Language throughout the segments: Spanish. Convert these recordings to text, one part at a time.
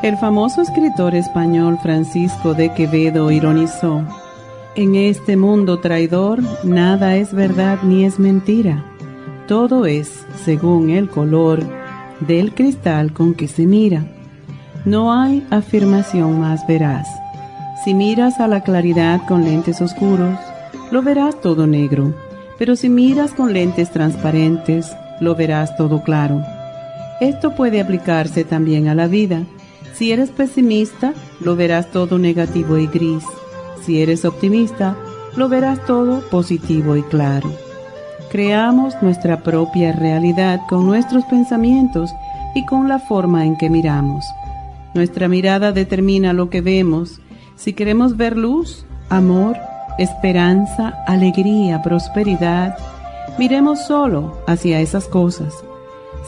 El famoso escritor español Francisco de Quevedo ironizó, En este mundo traidor nada es verdad ni es mentira, todo es según el color del cristal con que se mira. No hay afirmación más veraz. Si miras a la claridad con lentes oscuros, lo verás todo negro, pero si miras con lentes transparentes, lo verás todo claro. Esto puede aplicarse también a la vida. Si eres pesimista, lo verás todo negativo y gris. Si eres optimista, lo verás todo positivo y claro. Creamos nuestra propia realidad con nuestros pensamientos y con la forma en que miramos. Nuestra mirada determina lo que vemos. Si queremos ver luz, amor, esperanza, alegría, prosperidad, miremos solo hacia esas cosas.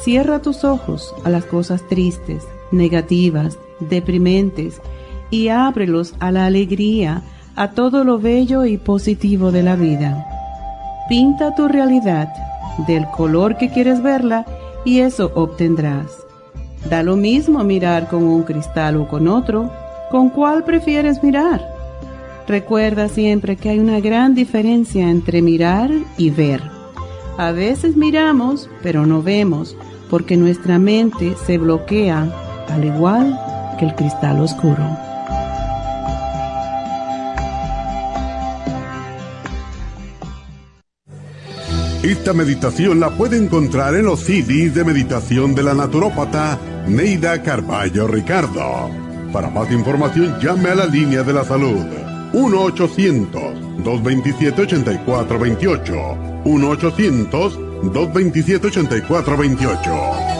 Cierra tus ojos a las cosas tristes, negativas, deprimentes y ábrelos a la alegría, a todo lo bello y positivo de la vida. Pinta tu realidad del color que quieres verla y eso obtendrás. Da lo mismo mirar con un cristal o con otro. ¿Con cuál prefieres mirar? Recuerda siempre que hay una gran diferencia entre mirar y ver. A veces miramos, pero no vemos, porque nuestra mente se bloquea, al igual que el cristal oscuro. Esta meditación la puede encontrar en los CDs de meditación de la naturópata Neida Carballo Ricardo. Para más información llame a la línea de la salud 1-800-227-8428. 1-800-227-8428.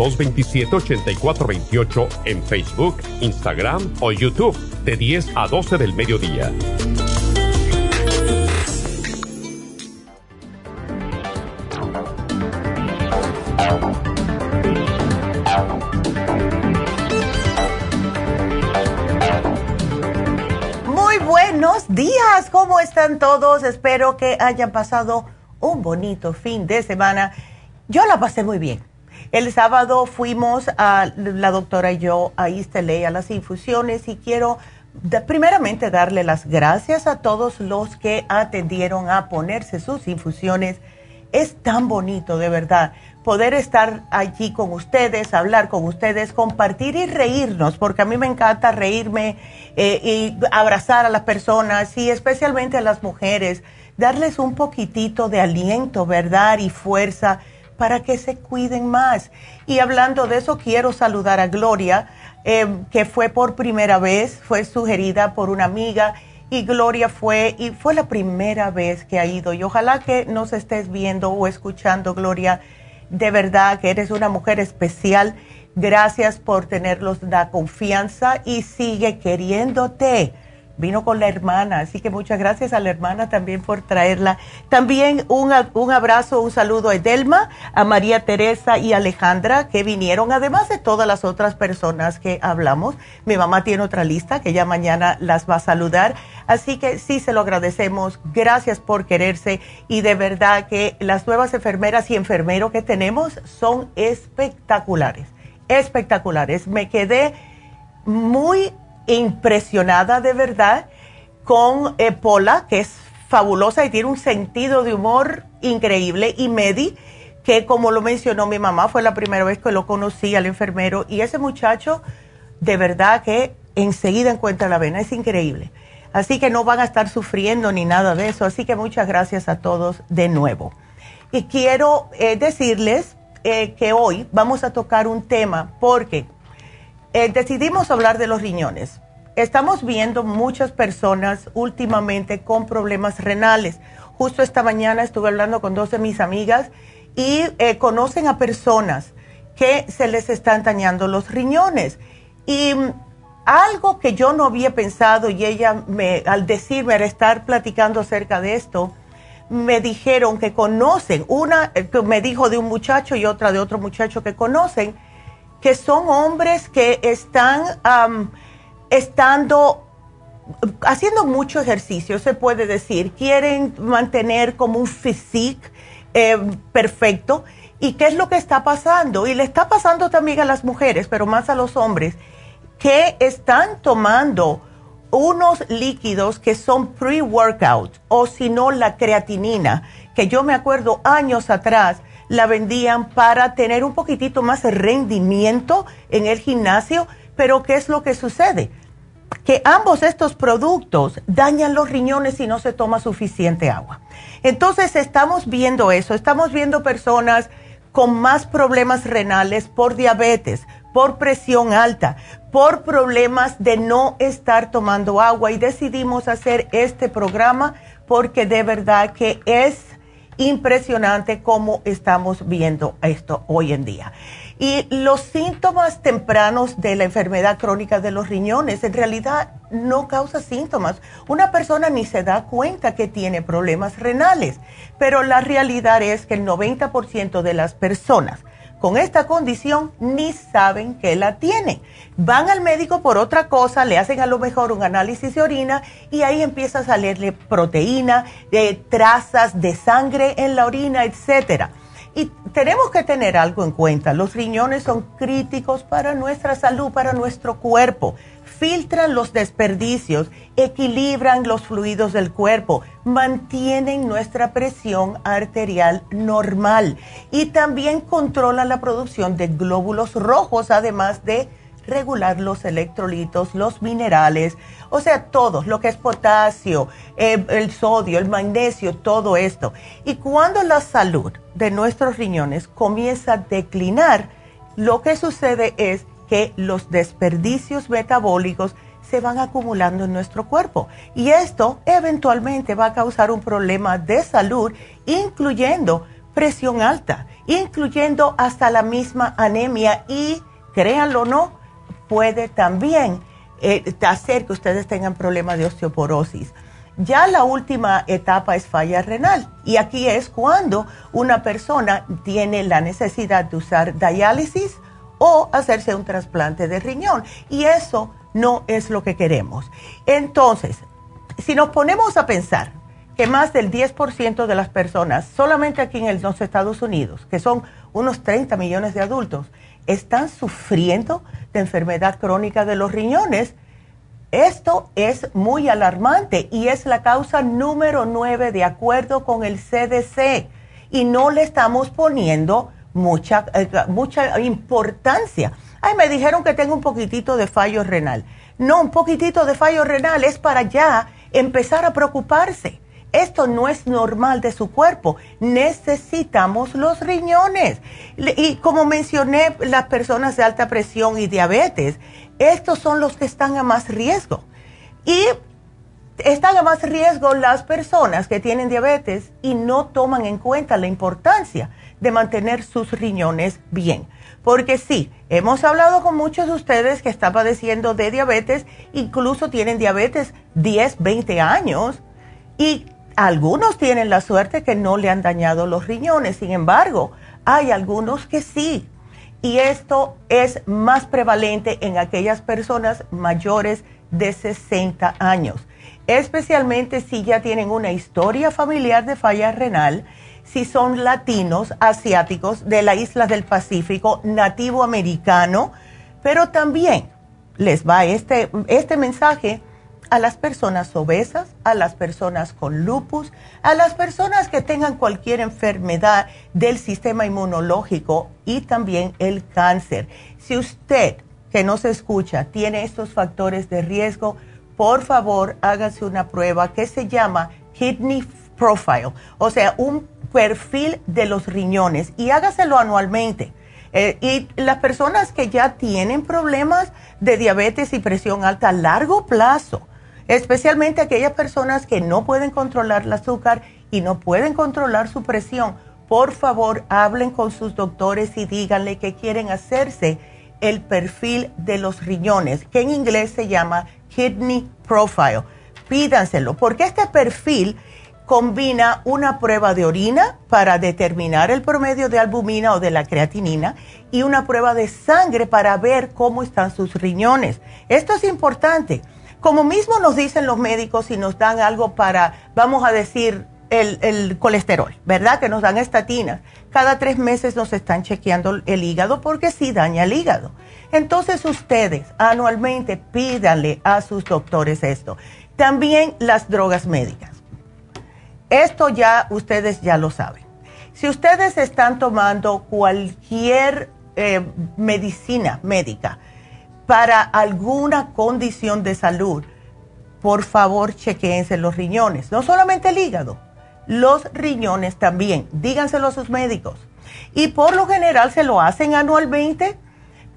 1-800-227-8428 en Facebook, Instagram o YouTube de 10 a 12 del mediodía. Muy buenos días, ¿cómo están todos? Espero que hayan pasado un bonito fin de semana. Yo la pasé muy bien. El sábado fuimos a la doctora y yo a Isteley a las infusiones y quiero primeramente darle las gracias a todos los que atendieron a ponerse sus infusiones. Es tan bonito, de verdad, poder estar allí con ustedes, hablar con ustedes, compartir y reírnos, porque a mí me encanta reírme eh, y abrazar a las personas y especialmente a las mujeres, darles un poquitito de aliento, verdad y fuerza para que se cuiden más. Y hablando de eso, quiero saludar a Gloria, eh, que fue por primera vez, fue sugerida por una amiga y Gloria fue, y fue la primera vez que ha ido. Y ojalá que nos estés viendo o escuchando, Gloria. De verdad que eres una mujer especial. Gracias por tenerlos la confianza y sigue queriéndote. Vino con la hermana, así que muchas gracias a la hermana también por traerla. También un, un abrazo, un saludo a Edelma, a María Teresa y Alejandra que vinieron, además de todas las otras personas que hablamos. Mi mamá tiene otra lista que ya mañana las va a saludar, así que sí se lo agradecemos. Gracias por quererse y de verdad que las nuevas enfermeras y enfermeros que tenemos son espectaculares, espectaculares. Me quedé muy impresionada de verdad con eh, Pola, que es fabulosa y tiene un sentido de humor increíble, y Medi, que como lo mencionó mi mamá, fue la primera vez que lo conocí al enfermero, y ese muchacho de verdad que enseguida encuentra la vena, es increíble. Así que no van a estar sufriendo ni nada de eso, así que muchas gracias a todos de nuevo. Y quiero eh, decirles eh, que hoy vamos a tocar un tema porque eh, decidimos hablar de los riñones. Estamos viendo muchas personas últimamente con problemas renales. Justo esta mañana estuve hablando con dos de mis amigas y eh, conocen a personas que se les están dañando los riñones. Y mm, algo que yo no había pensado y ella me, al decirme, al estar platicando acerca de esto, me dijeron que conocen, una eh, me dijo de un muchacho y otra de otro muchacho que conocen, que son hombres que están estando haciendo mucho ejercicio, se puede decir, quieren mantener como un physique eh, perfecto. ¿Y qué es lo que está pasando? Y le está pasando también a las mujeres, pero más a los hombres, que están tomando unos líquidos que son pre-workout o si no la creatinina, que yo me acuerdo años atrás la vendían para tener un poquitito más de rendimiento en el gimnasio, pero ¿qué es lo que sucede? Que ambos estos productos dañan los riñones si no se toma suficiente agua. Entonces estamos viendo eso, estamos viendo personas con más problemas renales por diabetes, por presión alta, por problemas de no estar tomando agua y decidimos hacer este programa porque de verdad que es impresionante cómo estamos viendo esto hoy en día. Y los síntomas tempranos de la enfermedad crónica de los riñones en realidad no causa síntomas. Una persona ni se da cuenta que tiene problemas renales, pero la realidad es que el 90% de las personas con esta condición ni saben que la tienen. Van al médico por otra cosa, le hacen a lo mejor un análisis de orina y ahí empieza a salirle proteína, de trazas de sangre en la orina, etcétera. Y tenemos que tener algo en cuenta, los riñones son críticos para nuestra salud, para nuestro cuerpo filtran los desperdicios, equilibran los fluidos del cuerpo, mantienen nuestra presión arterial normal y también controlan la producción de glóbulos rojos, además de regular los electrolitos, los minerales, o sea, todo, lo que es potasio, eh, el sodio, el magnesio, todo esto. Y cuando la salud de nuestros riñones comienza a declinar, lo que sucede es que los desperdicios metabólicos se van acumulando en nuestro cuerpo. Y esto eventualmente va a causar un problema de salud, incluyendo presión alta, incluyendo hasta la misma anemia. Y, créanlo o no, puede también eh, hacer que ustedes tengan problemas de osteoporosis. Ya la última etapa es falla renal. Y aquí es cuando una persona tiene la necesidad de usar diálisis o hacerse un trasplante de riñón. Y eso no es lo que queremos. Entonces, si nos ponemos a pensar que más del 10% de las personas, solamente aquí en los Estados Unidos, que son unos 30 millones de adultos, están sufriendo de enfermedad crónica de los riñones, esto es muy alarmante y es la causa número 9 de acuerdo con el CDC. Y no le estamos poniendo mucha, eh, mucha importancia. Ay, me dijeron que tengo un poquitito de fallo renal. No, un poquitito de fallo renal es para ya empezar a preocuparse. Esto no es normal de su cuerpo. Necesitamos los riñones. Y como mencioné, las personas de alta presión y diabetes, estos son los que están a más riesgo. Y están a más riesgo las personas que tienen diabetes y no toman en cuenta la importancia de mantener sus riñones bien. Porque sí, hemos hablado con muchos de ustedes que están padeciendo de diabetes, incluso tienen diabetes 10, 20 años y algunos tienen la suerte que no le han dañado los riñones. Sin embargo, hay algunos que sí. Y esto es más prevalente en aquellas personas mayores de 60 años, especialmente si ya tienen una historia familiar de falla renal, si son latinos, asiáticos, de las islas del Pacífico, nativo americano, pero también les va este, este mensaje a las personas obesas, a las personas con lupus, a las personas que tengan cualquier enfermedad del sistema inmunológico y también el cáncer. Si usted que no se escucha tiene estos factores de riesgo, por favor hágase una prueba que se llama Kidney Profile, o sea, un perfil de los riñones y hágaselo anualmente. Eh, y las personas que ya tienen problemas de diabetes y presión alta a largo plazo, especialmente aquellas personas que no pueden controlar el azúcar y no pueden controlar su presión, por favor hablen con sus doctores y díganle que quieren hacerse el perfil de los riñones, que en inglés se llama Kidney Profile. Pídanselo, porque este perfil combina una prueba de orina para determinar el promedio de albumina o de la creatinina y una prueba de sangre para ver cómo están sus riñones. Esto es importante como mismo nos dicen los médicos y nos dan algo para, vamos a decir, el, colesterol, ¿verdad? Que nos dan estatinas. Cada tres meses nos están chequeando el hígado porque sí daña el hígado. Entonces ustedes anualmente pídanle a sus doctores esto. También las drogas médicas. Esto ya ustedes ya lo saben. Si ustedes están tomando cualquier eh, medicina médica, para alguna condición de salud, por favor chequeense los riñones, no solamente el hígado, los riñones también, díganselo a sus médicos. Y por lo general se lo hacen anualmente,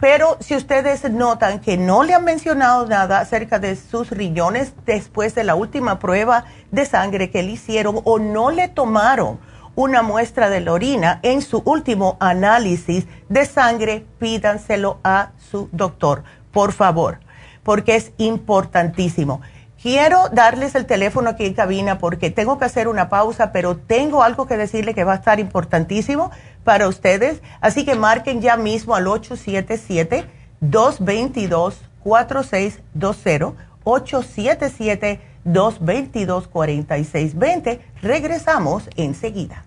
pero si ustedes notan que no le han mencionado nada acerca de sus riñones después de la última prueba de sangre que le hicieron o no le tomaron una muestra de la orina en su último análisis de sangre, pídanselo a su doctor por favor, porque es importantísimo. Quiero darles el teléfono aquí en cabina porque tengo que hacer una pausa, pero tengo algo que decirle que va a estar importantísimo para ustedes. Así que marquen ya mismo al 877-222-4620, 877-222-4620. Regresamos enseguida.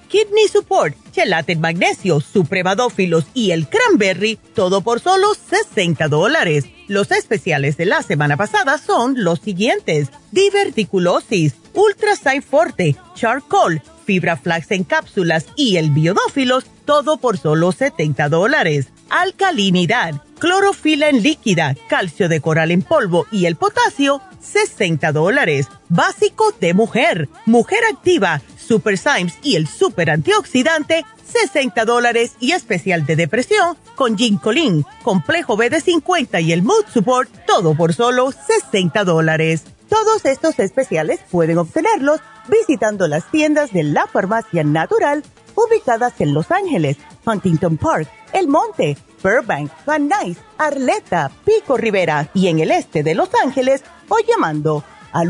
kidney support, chelate magnesio, supremadófilos y el cranberry, todo por solo 60 dólares. Los especiales de la semana pasada son los siguientes. Diverticulosis, Ultra Forte, Charcoal, Fibra Flax en cápsulas y el Biodófilos, todo por solo 70 dólares. Alcalinidad, clorofila en líquida, calcio de coral en polvo y el potasio, 60 dólares. Básico de mujer, mujer activa, Super Symes y el Super Antioxidante, 60 dólares y especial de depresión con Ginkolin, complejo BD50 y el Mood Support, todo por solo 60 dólares. Todos estos especiales pueden obtenerlos visitando las tiendas de la farmacia natural ubicadas en Los Ángeles, Huntington Park, El Monte, Burbank, Van Nuys, Arleta, Pico Rivera y en el este de Los Ángeles o llamando al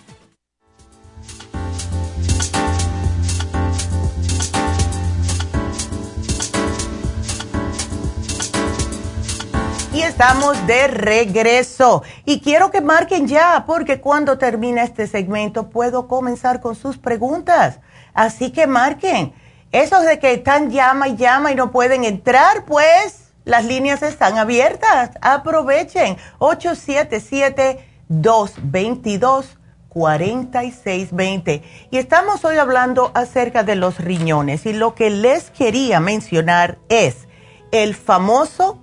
Estamos de regreso. Y quiero que marquen ya, porque cuando termine este segmento puedo comenzar con sus preguntas. Así que marquen. Esos de que están llama y llama y no pueden entrar, pues las líneas están abiertas. Aprovechen. 877-222-4620. Y estamos hoy hablando acerca de los riñones. Y lo que les quería mencionar es el famoso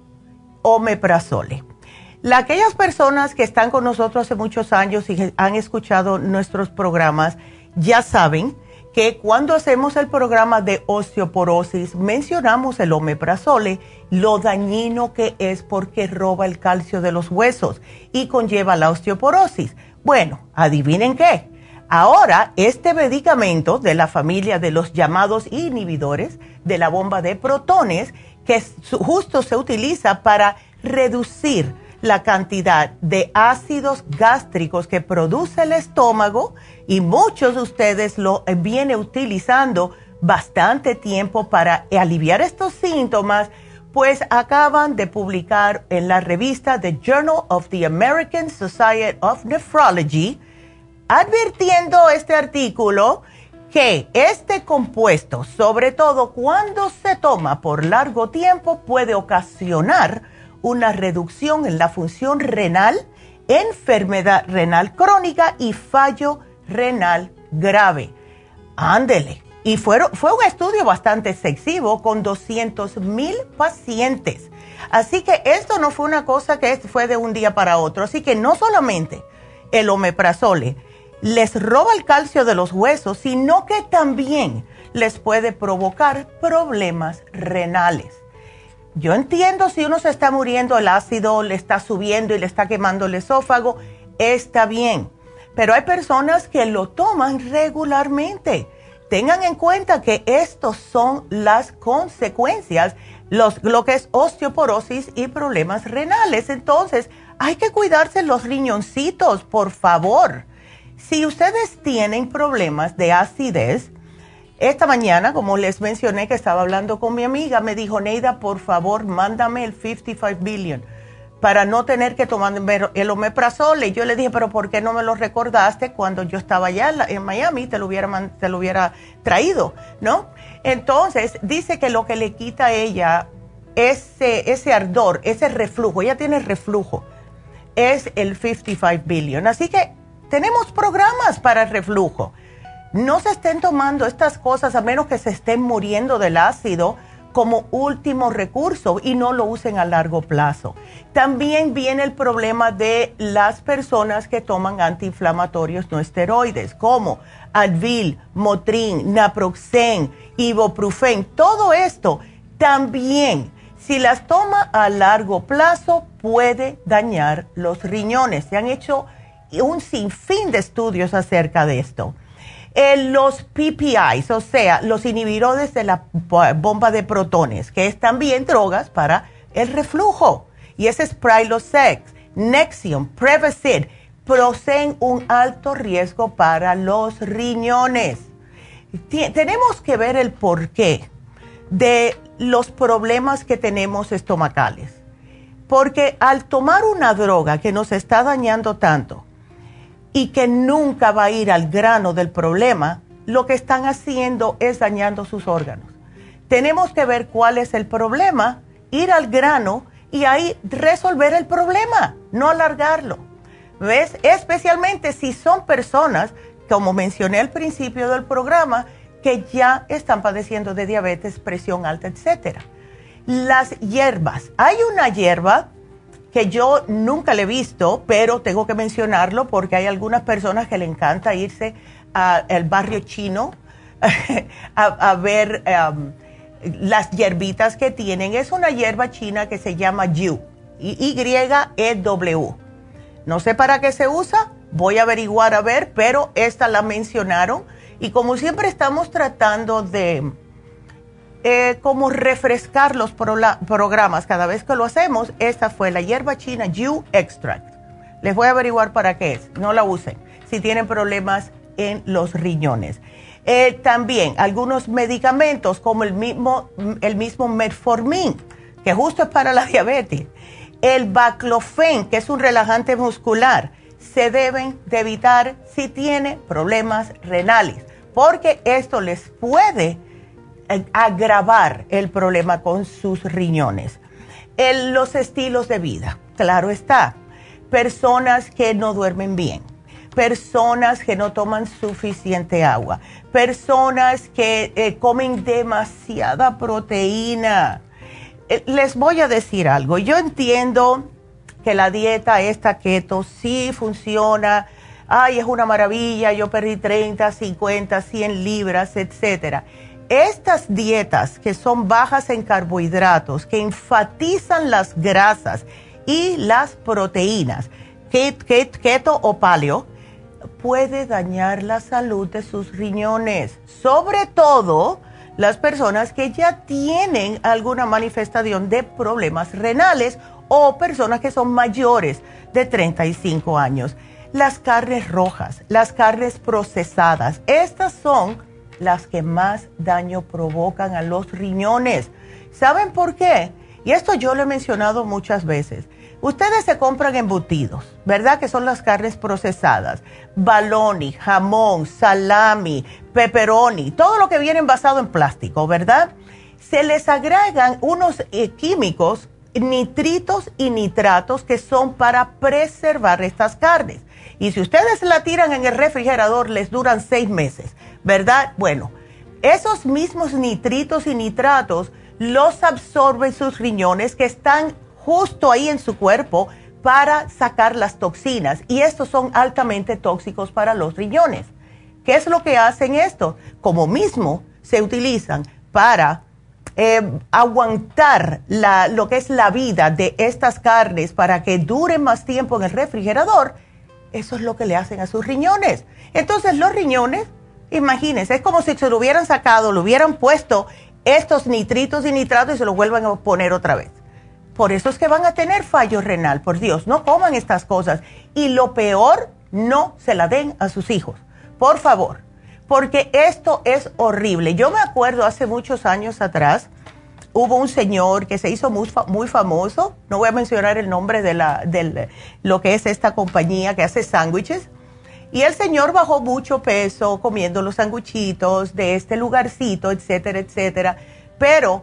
omeprazole. La, aquellas personas que están con nosotros hace muchos años y han escuchado nuestros programas ya saben que cuando hacemos el programa de osteoporosis mencionamos el omeprazole, lo dañino que es porque roba el calcio de los huesos y conlleva la osteoporosis. Bueno, adivinen qué. Ahora, este medicamento de la familia de los llamados inhibidores de la bomba de protones, que justo se utiliza para reducir la cantidad de ácidos gástricos que produce el estómago y muchos de ustedes lo eh, vienen utilizando bastante tiempo para aliviar estos síntomas, pues acaban de publicar en la revista The Journal of the American Society of Nephrology, advirtiendo este artículo que este compuesto, sobre todo cuando se toma por largo tiempo, puede ocasionar una reducción en la función renal, enfermedad renal crónica y fallo renal grave. Ándele. Y fue, un estudio bastante excesivo con 200 mil pacientes. Así que esto no fue una cosa que fue de un día para otro. Así que no solamente el omeprazole les roba el calcio de los huesos, sino que también les puede provocar problemas renales. Yo entiendo si uno se está muriendo, el ácido le está subiendo y le está quemando el esófago, está bien. Pero hay personas que lo toman regularmente. Tengan en cuenta que estos son las consecuencias, los, lo que es osteoporosis y problemas renales. Entonces, hay que cuidarse los riñoncitos, por favor. Si ustedes tienen problemas de acidez, esta mañana, como les mencioné que estaba hablando con mi amiga, me dijo, Neida, por favor, mándame el 55 billion para no tener que tomar el omeprazole. Y yo le dije, pero ¿por qué no me lo recordaste cuando yo estaba allá en Miami? Te lo hubiera, te lo hubiera traído, ¿no? Entonces, dice que lo que le quita a ella ese, ese ardor, ese reflujo, ella tiene reflujo, es el 55 billion. Así que tenemos programas para el reflujo no se estén tomando estas cosas a menos que se estén muriendo del ácido como último recurso y no lo usen a largo plazo. También viene el problema de las personas que toman antiinflamatorios no esteroides como Advil, Motrin, Naproxen, Ibuprofen, todo esto también si las toma a largo plazo puede dañar los riñones. Se han hecho un sinfín de estudios acerca de esto los PPIs, o sea, los inhibidores de la bomba de protones, que es también drogas para el reflujo. Y ese es Prilosec, Nexium, Prevacid, poseen un alto riesgo para los riñones. tenemos que ver el porqué de los problemas que tenemos estomacales. Porque al tomar una droga que nos está dañando tanto, y que nunca va a ir al grano del problema, lo que están haciendo es dañando sus órganos. Tenemos que ver cuál es el problema, ir al grano y ahí resolver el problema, no alargarlo. ¿Ves? Especialmente si son personas como mencioné al principio del programa, que ya están padeciendo de diabetes, presión alta, etcétera. Las hierbas. Hay una hierba que yo nunca le he visto, pero tengo que mencionarlo porque hay algunas personas que le encanta irse al barrio chino a, ver las hierbitas que tienen. Es una hierba china que se llama Yu, Y-E-W. No sé para qué se usa, voy a averiguar a ver, pero esta la mencionaron. Y como siempre estamos tratando de eh, como refrescar los programas cada vez que lo hacemos, esta fue la hierba china Yu Extract. Les voy a averiguar para qué es, no la usen si tienen problemas en los riñones. Eh, también algunos medicamentos como el mismo, el mismo metformin, que justo es para la diabetes, el baclofen, que es un relajante muscular, se deben de evitar si tiene problemas renales, porque esto les puede agravar el problema con sus riñones. los estilos de vida, claro está, personas que no duermen bien personas que no toman suficiente agua, personas que eh, comen demasiada proteína. Eh, les voy a decir algo, yo entiendo que la dieta esta keto sí funciona, ay, es una maravilla, yo perdí 30, 50, 100 libras, etcétera. Estas dietas que son bajas en carbohidratos, que enfatizan las grasas y las proteínas, keto o paleo, puede dañar la salud de sus riñones, sobre todo las personas que ya tienen alguna manifestación de problemas renales o personas que son mayores de 35 años. Las carnes rojas, las carnes procesadas, estas son las que más daño provocan a los riñones. ¿Saben por qué? Y esto yo lo he mencionado muchas veces. Ustedes se compran embutidos, ¿verdad? Que son las carnes procesadas, baloni, jamón, salami, pepperoni, todo lo que viene envasado en plástico, ¿verdad? Se les agregan unos eh, químicos, nitritos y nitratos, que son para preservar estas carnes. Y si ustedes la tiran en el refrigerador, les duran seis meses, ¿verdad? Bueno, esos mismos nitritos y nitratos los absorben sus riñones que están justo ahí en su cuerpo para sacar las toxinas y estos son altamente tóxicos para los riñones. ¿Qué es lo que hacen esto? Como mismo se utilizan para eh, aguantar lo que es la vida de estas carnes para que duren más tiempo en el refrigerador, eso es lo que le hacen a sus riñones. Entonces los riñones, imagínense, es como si se lo hubieran sacado, lo hubieran puesto estos nitritos y nitratos y se lo vuelvan a poner otra vez. Por eso es que van a tener fallo renal, por Dios, no coman estas cosas. Y lo peor, no se la den a sus hijos, por favor, porque esto es horrible. Yo me acuerdo hace muchos años atrás, hubo un señor que se hizo muy, famoso, no voy a mencionar el nombre de, la, de lo que es esta compañía que hace sándwiches, y el señor bajó mucho peso comiendo los sándwichitos de este lugarcito, etcétera, etcétera, pero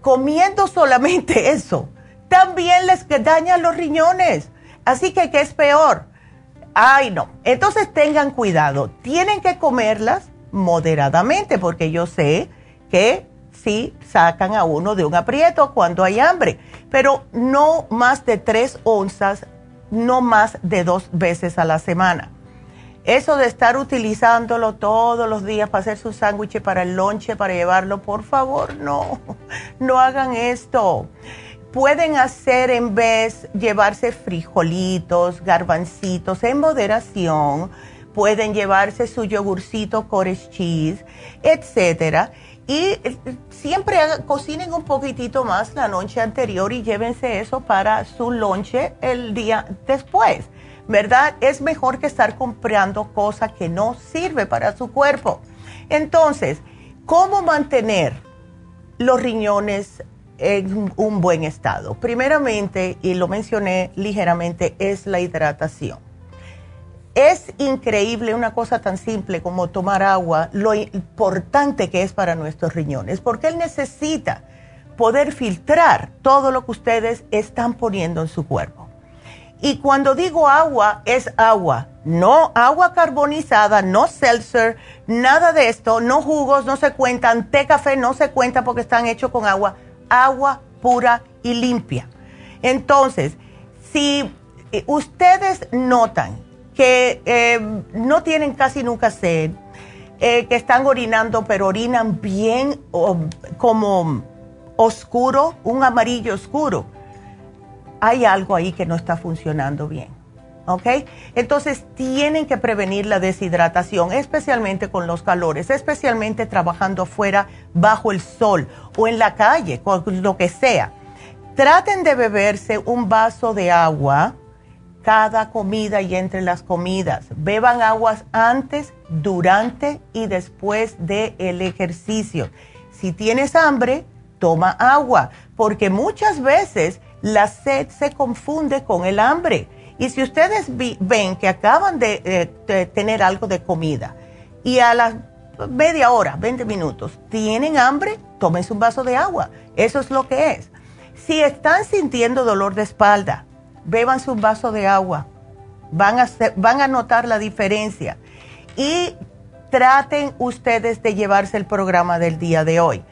comiendo solamente eso, también les dañan los riñones. Así que, ¿qué es peor? Ay, no. Entonces tengan cuidado. Tienen que comerlas moderadamente porque yo sé que sí sacan a uno de un aprieto cuando hay hambre, pero no más de tres onzas, no más de dos veces a la semana. Eso de estar utilizándolo todos los días para hacer su sándwich, para el lonche, para llevarlo, por favor, no, no hagan esto pueden hacer en vez llevarse frijolitos, garbancitos en moderación, pueden llevarse su yogurcito cottage cheese, etcétera. Y eh, siempre cocinen un poquitito más la noche anterior y llévense eso para su lonche el día después, ¿verdad? Es mejor que estar comprando cosas que no sirve para su cuerpo. Entonces, ¿cómo mantener los riñones en un buen estado. Primeramente, y lo mencioné ligeramente, es la hidratación. Es increíble una cosa tan simple como tomar agua, lo importante que es para nuestros riñones, porque él necesita poder filtrar todo lo que ustedes están poniendo en su cuerpo. Y cuando digo agua, es agua, no agua carbonizada, no seltzer, nada de esto, no jugos, no se cuentan, té café no se cuenta porque están hechos con agua, agua pura y limpia. Entonces, si eh, ustedes notan que eh, no tienen casi nunca sed, eh, que están orinando, pero orinan bien como oscuro, un amarillo oscuro, hay algo ahí que no está funcionando bien. ¿Ok? Entonces tienen que prevenir la deshidratación, especialmente con los calores, especialmente trabajando afuera bajo el sol o en la calle, con lo que sea. Traten de beberse un vaso de agua cada comida y entre las comidas. Beban aguas antes, durante y después del el ejercicio. Si tienes hambre, toma agua, porque muchas veces la sed se confunde con el hambre. Y si ustedes ven que acaban de, de, tener algo de comida y a la media hora, 20 minutos, tienen hambre, tómense un vaso de agua. Eso es lo que es. Si están sintiendo dolor de espalda, bébanse un vaso de agua. Van a, van a notar la diferencia. Y traten ustedes de llevarse el programa del día de hoy.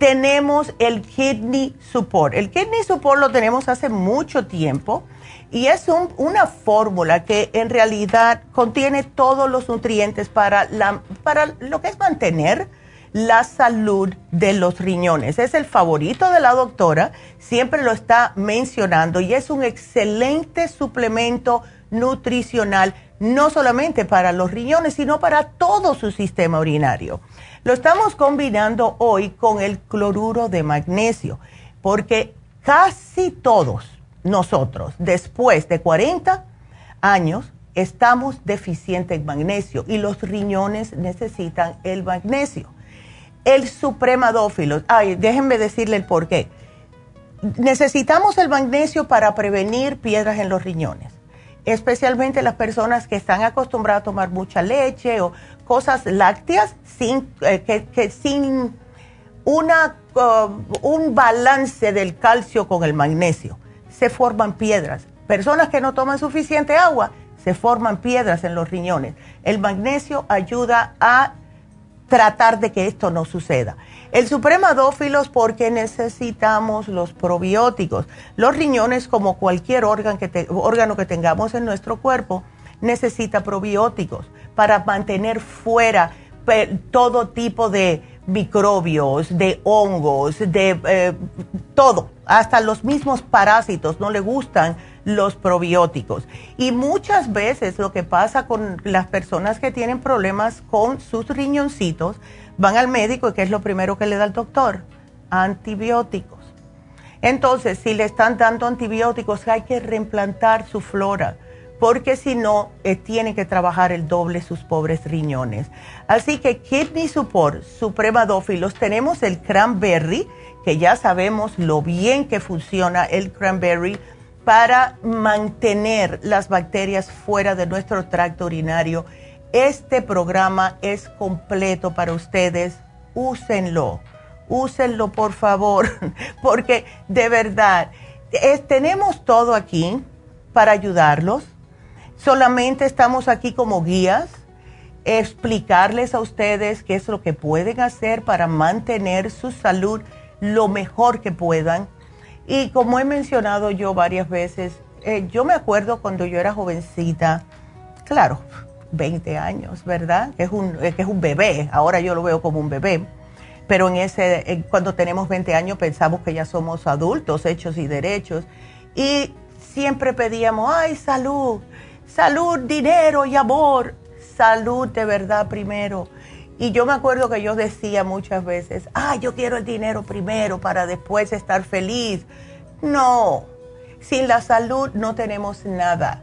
Tenemos el Kidney Support. El Kidney Support lo tenemos hace mucho tiempo y es una fórmula que en realidad contiene todos los nutrientes para, la, para lo que es mantener la salud de los riñones. Es el favorito de la doctora, siempre lo está mencionando y es un excelente suplemento nutricional, no solamente para los riñones, sino para todo su sistema urinario. Lo estamos combinando hoy con el cloruro de magnesio, porque casi todos nosotros, después de 40 años, estamos deficientes en magnesio y los riñones necesitan el magnesio el supremadófilo. Ay, déjenme decirle el por qué. Necesitamos el magnesio para prevenir piedras en los riñones, especialmente las personas que están acostumbradas a tomar mucha leche o cosas lácteas sin, eh, que, sin una, uh, un balance del calcio con el magnesio. Se forman piedras. Personas que no toman suficiente agua, se forman piedras en los riñones. El magnesio ayuda a tratar de que esto no suceda. El supremadófilos porque necesitamos los probióticos. Los riñones, como cualquier órgano que, órgano que tengamos en nuestro cuerpo, necesita probióticos para mantener fuera todo tipo de microbios, de hongos, de eh, todo, hasta los mismos parásitos no le gustan los probióticos. Y muchas veces lo que pasa con las personas que tienen problemas con sus riñoncitos, van al médico y ¿qué es lo primero que le da el doctor? Antibióticos. Entonces, si le están dando antibióticos, hay que reimplantar su flora, porque si no, eh, tiene que trabajar el doble sus pobres riñones. Así que Kidney Support, Supremadófilos, tenemos el cranberry, que ya sabemos lo bien que funciona el cranberry para mantener las bacterias fuera de nuestro tracto urinario. Este programa es completo para ustedes. Úsenlo, úsenlo por favor, porque de verdad, tenemos todo aquí para ayudarlos. Solamente estamos aquí como guías, explicarles a ustedes qué es lo que pueden hacer para mantener su salud lo mejor que puedan. Y como he mencionado yo varias veces, eh, yo me acuerdo cuando yo era jovencita, claro, 20 años, ¿verdad? Es un, que es un bebé, ahora yo lo veo como un bebé, pero en ese, cuando tenemos 20 años pensamos que ya somos adultos, hechos y derechos, y siempre pedíamos, ay, salud, salud, dinero y amor, salud de verdad primero. Y yo me acuerdo que yo decía muchas veces, ah, yo quiero el dinero primero para después estar feliz. No, sin la salud no tenemos nada.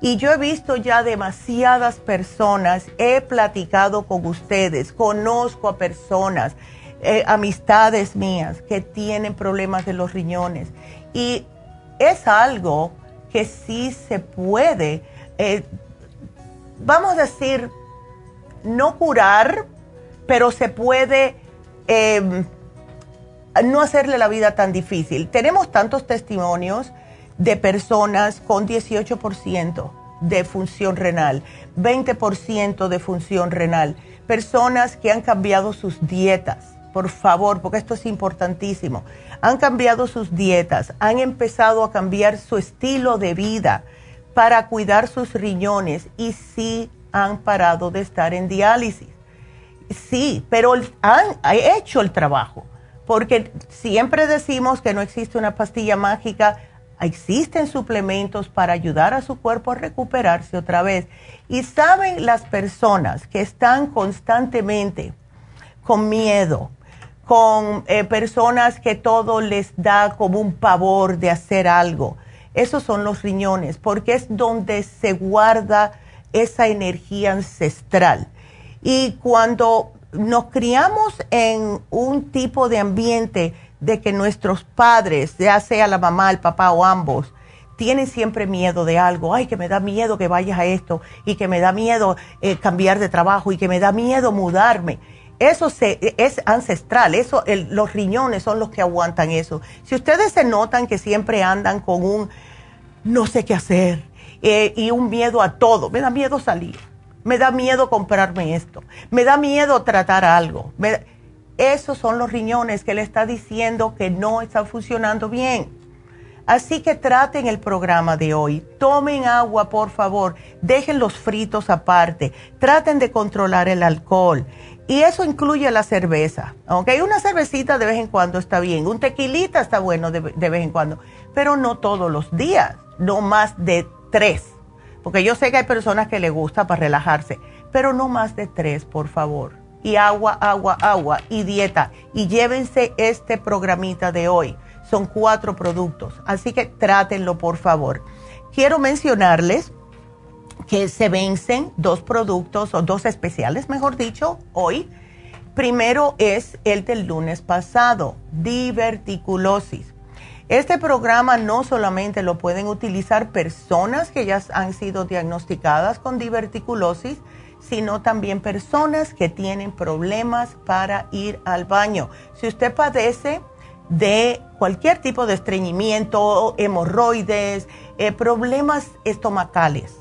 Y yo he visto ya demasiadas personas, he platicado con ustedes, conozco a personas, eh, amistades mías que tienen problemas de los riñones. Y es algo que sí se puede, eh, vamos a decir, no curar, pero se puede em, no hacerle la vida tan difícil. Tenemos tantos testimonios de personas con 18% de función renal, 20% de función renal, personas que han cambiado sus dietas, por favor, porque esto es importantísimo, han cambiado sus dietas, han empezado a cambiar su estilo de vida para cuidar sus riñones y sí han parado de estar en diálisis. Sí, pero han hecho el trabajo, porque siempre decimos que no existe una pastilla mágica, existen suplementos para ayudar a su cuerpo a recuperarse otra vez. Y saben las personas que están constantemente con miedo, con eh, personas que todo les da como un pavor de hacer algo. Esos son los riñones, porque es donde se guarda esa energía ancestral. Y cuando nos criamos en un tipo de ambiente de que nuestros padres, ya sea la mamá, el papá o ambos, tienen siempre miedo de algo, ay, que me da miedo que vayas a esto y que me da miedo eh, cambiar de trabajo y que me da miedo mudarme. Eso es ancestral, eso, los riñones son los que aguantan eso. Si ustedes se notan que siempre andan con un no sé qué hacer eh, y un miedo a todo, me da miedo salir, me da miedo comprarme esto, me da miedo tratar algo. esos son los riñones que le está diciendo que no están funcionando bien. Así que traten el programa de hoy. Tomen agua, por favor. Dejen los fritos aparte. Traten de controlar el alcohol. Y eso incluye la cerveza. ¿ok? Una cervecita de vez en cuando está bien. Un tequilita está bueno de, de vez en cuando. Pero no todos los días. No más de tres. Porque yo sé que hay personas que les gusta para relajarse. Pero no más de tres, por favor. Y agua, agua, agua. Y dieta. Y llévense este programita de hoy son cuatro productos, así que trátenlo por favor. Quiero mencionarles que se vencen dos productos o dos especiales, mejor dicho, hoy. Primero es el del lunes pasado, diverticulosis. Este programa no solamente lo pueden utilizar personas que ya han sido diagnosticadas con diverticulosis, sino también personas que tienen problemas para ir al baño. Si usted padece de cualquier tipo de estreñimiento, hemorroides, eh, problemas estomacales,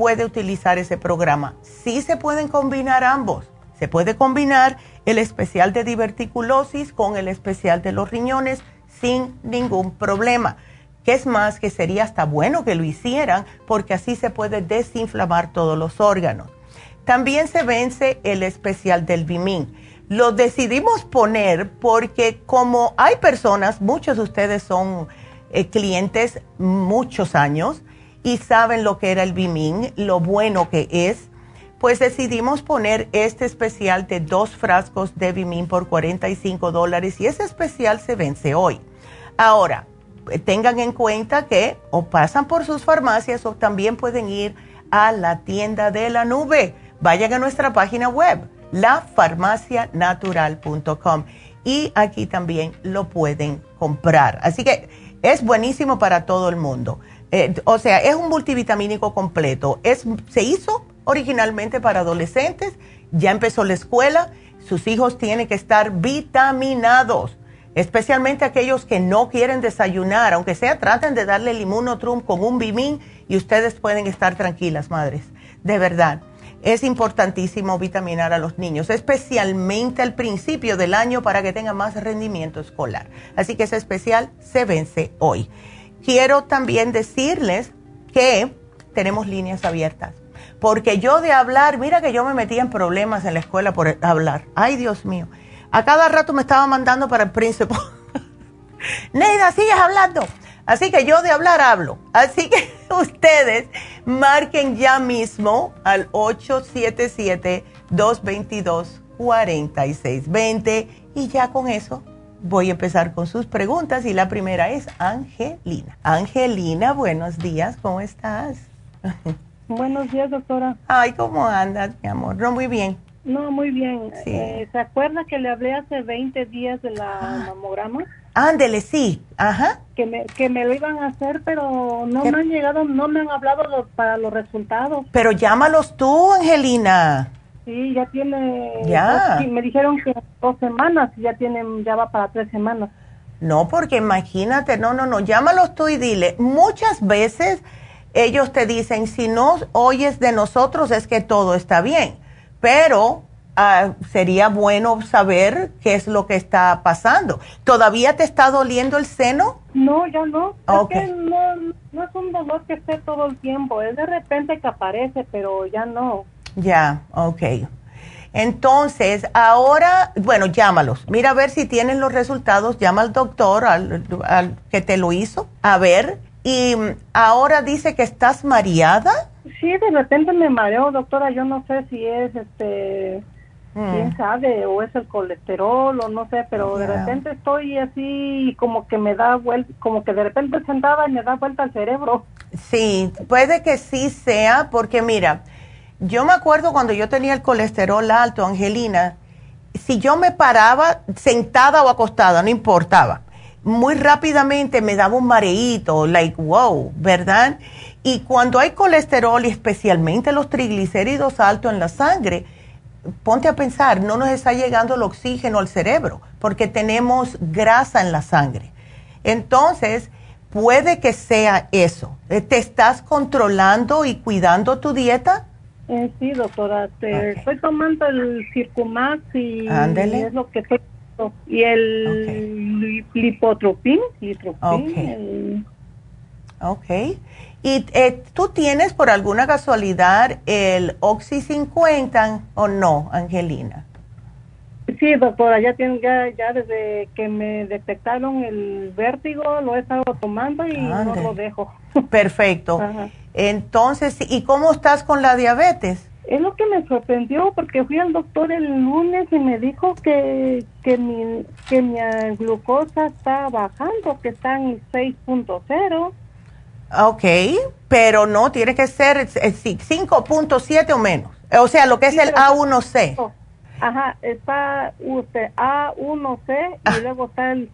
puede utilizar ese programa. Sí se pueden combinar ambos. Se puede combinar el especial de diverticulosis con el especial de los riñones sin ningún problema. Que es más, que sería hasta bueno que lo hicieran porque así se puede desinflamar todos los órganos. También se vence el especial del Bimin lo decidimos poner porque como hay personas, muchos de ustedes son eh, clientes muchos años y saben lo que era el Bimin, lo bueno que es, pues decidimos poner este especial de dos frascos de Bimin por 45 dólares y ese especial se vence hoy. Ahora, tengan en cuenta que o pasan por sus farmacias o también pueden ir a la tienda de la nube. Vayan a nuestra página web lafarmacianatural.com y aquí también lo pueden comprar. Así que es buenísimo para todo el mundo. Eh, o sea, es un multivitamínico completo. Es, se hizo originalmente para adolescentes, ya empezó la escuela, sus hijos tienen que estar vitaminados, especialmente aquellos que no quieren desayunar, aunque sea traten de darle el inmunotrum con un bimín y ustedes pueden estar tranquilas, madres, de verdad es importantísimo vitaminar a los niños, especialmente al principio del año para que tengan más rendimiento escolar. Así que ese especial se vence hoy. Quiero también decirles que tenemos líneas abiertas, porque yo de hablar, mira que yo me metía en problemas en la escuela por hablar. Ay, Dios mío. A cada rato me estaba mandando para el príncipe. Neida, sigues hablando. Así que yo de hablar hablo. Así que ustedes marquen ya mismo al 877-222-4620 y ya con eso voy a empezar con sus preguntas y la primera es Angelina. Angelina, buenos días, ¿cómo estás? Buenos días, doctora. Ay, ¿cómo andas, mi amor? No, muy bien. No, muy bien. Eh, ¿Se acuerda que le hablé hace 20 días de la ah. mamograma? Ándele, sí, ajá. Que me, que me lo iban a hacer, pero no me han llegado, no me han hablado para los resultados. Pero llámalos tú, Angelina. Sí, ya tiene. Ya. me dijeron que dos semanas, ya tienen, ya va para tres semanas. No, porque imagínate, no, no, no, llámalos tú y dile, muchas veces ellos te dicen, si no oyes de nosotros es que todo está bien, pero ah, sería bueno saber qué es lo que está pasando. ¿Todavía te está doliendo el seno? No, ya no. Es que no, no es un dolor que esté todo el tiempo, es de repente que aparece, pero ya no. Ya, ok. Entonces, ahora, bueno, llámalos. Mira a ver si tienen los resultados. Llama al doctor, al, al que te lo hizo, a ver. Y ahora dice que estás mareada. Sí, de repente me mareo, doctora. Yo no sé si es este. quién mm. sabe, o es el colesterol, o no sé, pero de repente estoy así como que me da vuelta, como que de repente sentada y me da vuelta el cerebro. Sí, puede que sí sea, porque mira, yo me acuerdo cuando yo tenía el colesterol alto, Angelina, si yo me paraba sentada o acostada, no importaba, muy rápidamente me daba un mareíto, like wow, ¿verdad? Y cuando hay colesterol y especialmente los triglicéridos altos en la sangre, ponte a pensar, no nos está llegando el oxígeno al cerebro porque tenemos grasa en la sangre. Entonces, puede que sea eso. ¿Te estás controlando y cuidando tu dieta? Eh, sí, doctora, estoy tomando el Circumax y es lo que estoy y el lipotropín, lipotropín ok. ¿Y eh, tú tienes por alguna casualidad el Oxy 50 o no, Angelina? Sí, doctora, ya, tiene, ya, ya desde que me detectaron el vértigo lo he estado tomando y no lo dejo. Perfecto. Entonces, ¿y cómo estás con la diabetes? Es lo que me sorprendió porque fui al doctor el lunes y me dijo que, que, mi, que mi glucosa está bajando, que está en 6.0. Ok, pero no, tiene que ser 5.7 o menos. O sea, lo que es el A1C. Ajá, está usted A1C y ah. luego está el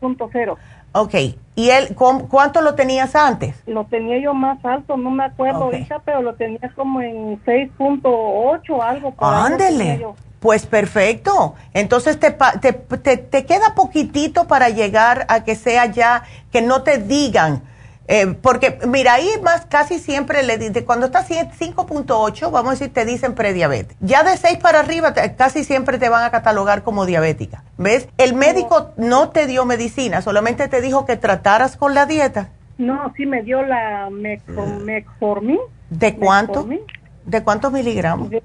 6.0. Ok, ¿y él cuánto lo tenías antes? Lo tenía yo más alto, no me acuerdo ahorita, pero lo tenía como en 6.8 algo. Ándele. Pues perfecto. Entonces te, te, te, te, queda poquitito para llegar a que sea ya, que no te digan eh, porque, mira, ahí más casi siempre le dicen, cuando estás 5.8, vamos a decir, te dicen prediabetes. Ya de 6 para arriba, casi siempre te van a catalogar como diabética. ¿Ves? El médico no te dio medicina, solamente te dijo que trataras con la dieta. No, sí me dio la metformin. ¿De cuánto? ¿De cuántos miligramos? De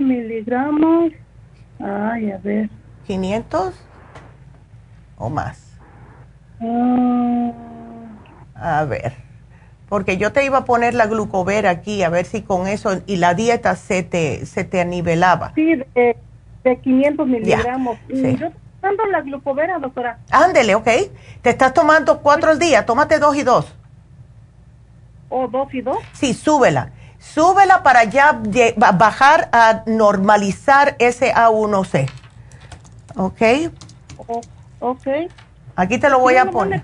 miligramos, ay, a ver. ¿500 o más? Ah. A ver, porque yo te iba a poner la glucovera aquí, a ver si con eso y la dieta se te, se te nivelaba. Sí, de, 500 miligramos. Sí. Yo tomando la glucovera, doctora. Ándele, ok. Te estás tomando cuatro al día, tómate dos y dos. ¿O dos y dos? Sí, súbela. Súbela para ya bajar a normalizar ese A1C. ¿Ok? ok. Aquí te lo voy a poner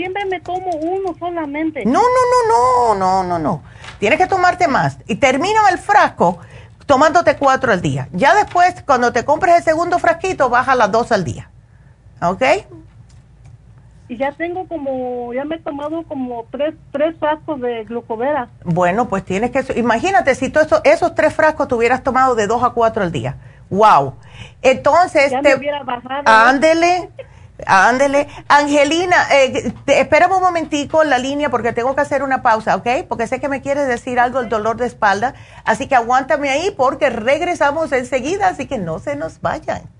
siempre me tomo uno solamente. No, no, no, no, no, no, no. Tienes que tomarte más. Y termina el frasco tomándote cuatro al día. Ya después, cuando te compres el segundo frasquito, baja las dos al día. ¿Ok? Y ya tengo como, ya me he tomado como tres, tres frascos de glucovera. Bueno, pues tienes que, imagínate si tú esos, esos tres frascos te hubieras tomado de dos a cuatro al día. ¡Wow! Entonces, ya te, me hubiera bajado. Ándele. Ándele. Angelina, eh, espérame un momentico en la línea porque tengo que hacer una pausa, ¿ok? Porque sé que me quieres decir algo el dolor de espalda. Así que aguántame ahí porque regresamos enseguida, así que no se nos vayan.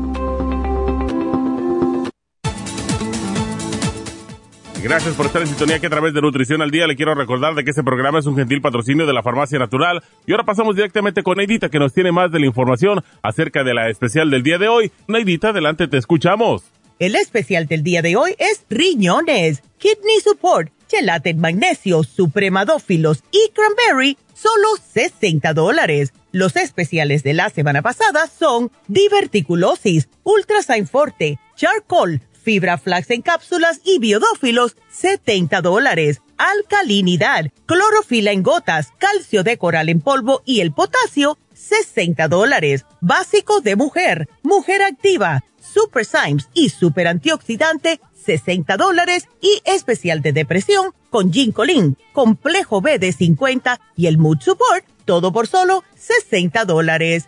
Gracias por estar en sintonía que a través de Nutrición al Día le quiero recordar de que este programa es un gentil patrocinio de la Farmacia Natural. Y ahora pasamos directamente con Neidita que nos tiene más de la información acerca de la especial del día de hoy. Neidita, adelante, te escuchamos. El especial del día de hoy es riñones, kidney support, gelate magnesio, supremadófilos y cranberry, solo 60 dólares. Los especiales de la semana pasada son diverticulosis, ultrasign forte, charcoal, fibra flax en cápsulas y biodófilos, 70 dólares. Alcalinidad, clorofila en gotas, calcio de coral en polvo y el potasio, 60 dólares. Básico de mujer, mujer activa, super Symes y super antioxidante, 60 dólares. Y especial de depresión con ginkolin, complejo B de 50 y el mood support, todo por solo 60 dólares.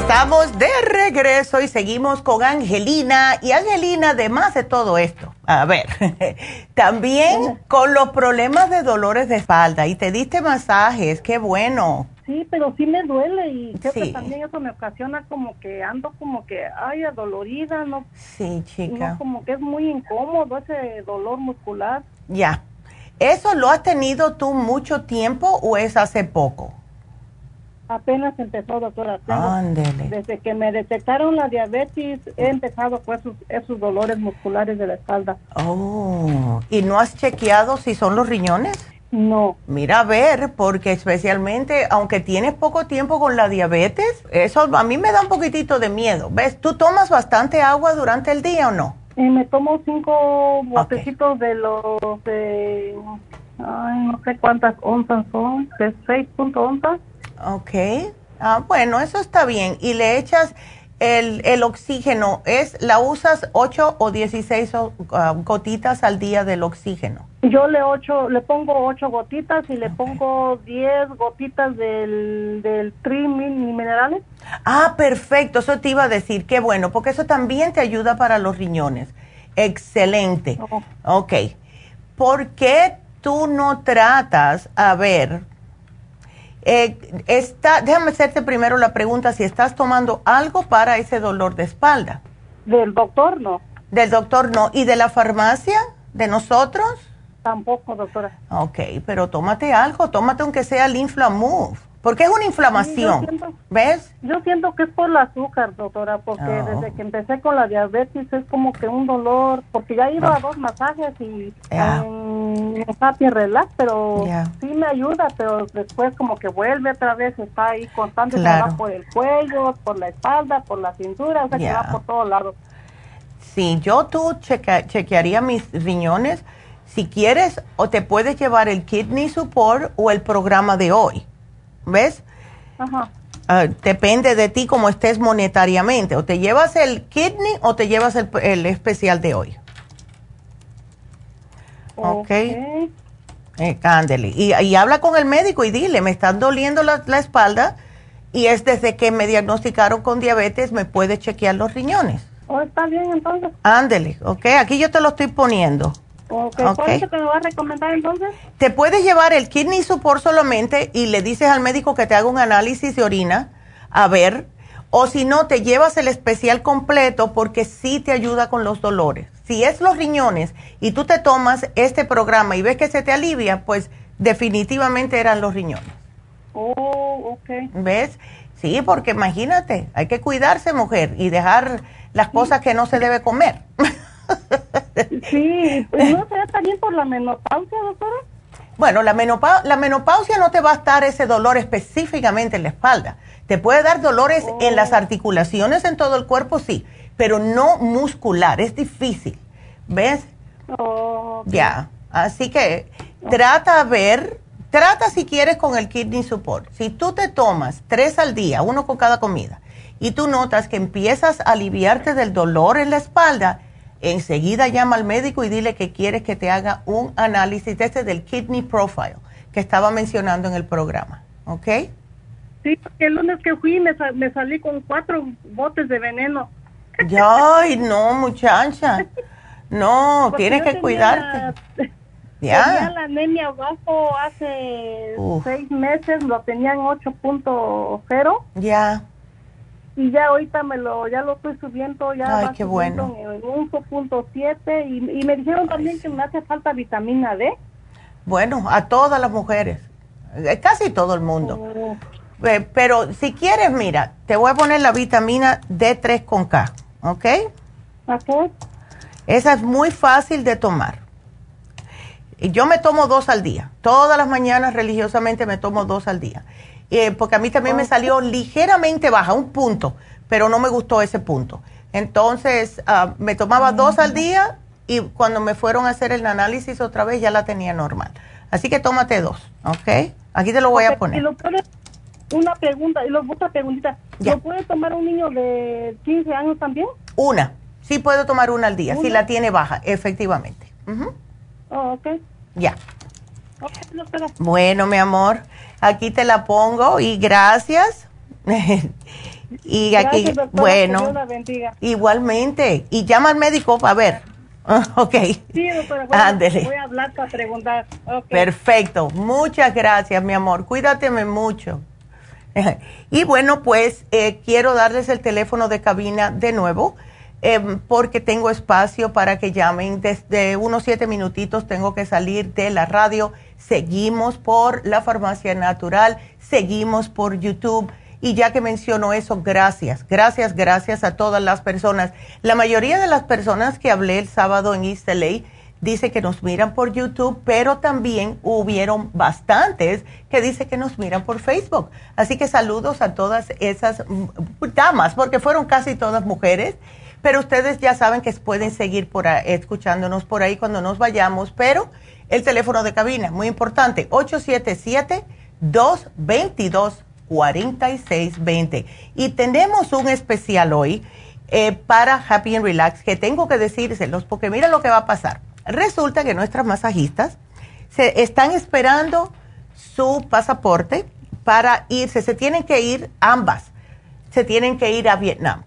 Estamos de regreso y seguimos con Angelina. Y Angelina, además de todo esto, a ver, también con los problemas de dolores de espalda y te diste masajes, qué bueno. Sí, pero sí me duele y también eso me ocasiona como que ando como que, ay, adolorida, ¿no? Sí, chica. como que es muy incómodo ese dolor muscular. Ya. ¿Eso lo has tenido tú mucho tiempo o es hace poco? Apenas empezó, doctora. Desde que me detectaron la diabetes, he empezado con esos, dolores musculares de la espalda. Oh, ¿y no has chequeado si son los riñones? No. Mira, a ver, porque especialmente, aunque tienes poco tiempo con la diabetes, eso a mí me da un poquitito de miedo. ¿Ves? ¿Tú tomas bastante agua durante el día o no? Y me tomo cinco botecitos de los de... Ay, no sé cuántas onzas son, de seis punto onzas. Ok. Ah, bueno, eso está bien. Y le echas el, el oxígeno. ¿Es ¿La usas 8 o 16 ah, gotitas al día del oxígeno? Yo le, ocho, le pongo 8 gotitas y le pongo 10 gotitas del, del tri minerales. Ah, perfecto. Eso te iba a decir. Qué bueno, porque eso también te ayuda para los riñones. Excelente. Oh. Ok. ¿Por qué tú no tratas, a ver, eh, está, déjame hacerte primero la pregunta si estás tomando algo para ese dolor de espalda. Del doctor no. Del doctor no. ¿Y de la farmacia? ¿De nosotros? Tampoco, doctora. Ok, pero tómate algo, tómate aunque sea el Inflamove. Porque es una inflamación, ¿ves? Yo siento que es por el azúcar, doctora, porque oh. desde que empecé con la diabetes es como que un dolor, porque ya ido a ah. dos masajes y en Happy Relax, pero sí me ayuda, pero después como que vuelve otra vez, está ahí constante, va por el cuello, por la espalda, por la cintura, o sea que va por todos lados. Sí, yo tú chequearía mis riñones, si quieres, o te puedes llevar el Kidney Support o el programa de hoy ¿ves? Ajá. Ah, depende de ti cómo estés monetariamente. O te llevas el kidney o te llevas el, especial de hoy. Ok. okay. Eh, y, habla con el médico y dile, me están doliendo la, espalda y es desde que me diagnosticaron con diabetes, me puede chequear los riñones. Oh, está bien entonces. Ándele, ok, aquí yo te lo estoy poniendo. Okay. ¿Cuál es que me va a recomendar entonces? Te puedes llevar el kidney support solamente y le dices al médico que te haga un análisis de orina, a ver, o si no, te llevas el especial completo porque sí te ayuda con los dolores. Si es los riñones y tú te tomas este programa y ves que se te alivia, pues definitivamente eran los riñones. Oh, ok. ¿Ves? Sí, porque imagínate, hay que cuidarse, mujer, y dejar las cosas que no se debe comer. sí, pues no será también por la menopausia, doctora. Bueno, la, la menopausia no te va a estar ese dolor específicamente en la espalda. Te puede dar dolores en las oh. articulaciones, en todo el cuerpo, sí, pero no muscular, es difícil. ¿Ves? Oh, ya, así que trata a ver Trata si quieres con el kidney support. Si tú te tomas tres al día, uno con cada comida, y tú notas que empiezas a aliviarte del dolor en la espalda, enseguida llama al médico y dile que quieres que te haga un análisis de este del kidney profile que estaba mencionando en el programa. ¿Ok? Sí, porque el lunes que fui me, me salí con cuatro botes de veneno. Ay, no, muchacha. No, tienes que cuidarte. Ya. Tenía la anemia abajo hace seis meses, lo tenían 8.0. Ya. Y ya ahorita me lo, ya lo estoy subiendo, ya Ay, qué bueno. en 1.7 y, y me dijeron también que me hace falta vitamina D. Bueno, a todas las mujeres, eh, casi todo el mundo. Oh. Eh, pero si quieres, mira, te voy a poner la vitamina D3 con K, ¿ok? Ok. Esa es muy fácil de tomar. Yo me tomo dos al día. Todas las mañanas religiosamente me tomo dos al día. Eh, porque a mí también me salió ligeramente baja, un punto, pero no me gustó ese punto. Entonces ah, me tomaba dos al día y cuando me fueron a hacer el análisis otra vez ya la tenía normal. Así que tómate dos, ¿ok? Aquí te lo voy a poner. una pregunta, y otra preguntita. ¿Lo puede tomar un niño de 15 años también? Una, sí puedo tomar una al día, si la tiene baja, efectivamente. Oh, ok. Ya. Bueno, mi amor, aquí te la pongo y gracias. y aquí, bueno, igualmente. Y llama al médico a ver. ok. Sí, doctora, voy a hablar para preguntar. Perfecto. Muchas gracias, mi amor. Cuídateme mucho. y bueno, pues eh, quiero darles el teléfono de cabina de nuevo Em, porque tengo espacio para que llamen. Desde unos siete minutitos tengo que salir de la radio. Seguimos por la farmacia natural, seguimos por YouTube. Y ya que menciono eso, gracias, gracias, gracias a todas las personas. La mayoría de las personas que hablé el sábado en East LA dice que nos miran por YouTube, pero también hubieron bastantes que dice que nos miran por Facebook. Así que saludos a todas esas damas, porque fueron casi todas mujeres pero ustedes ya saben que pueden seguir por escuchándonos por ahí cuando nos vayamos, pero el teléfono de cabina, muy importante, 877-222-4620. Y tenemos un especial hoy eh, para Happy and Relax que tengo que decírselos porque mira lo que va a pasar. Resulta que nuestras masajistas se están esperando su pasaporte para irse, se tienen que ir ambas, se tienen que ir a Vietnam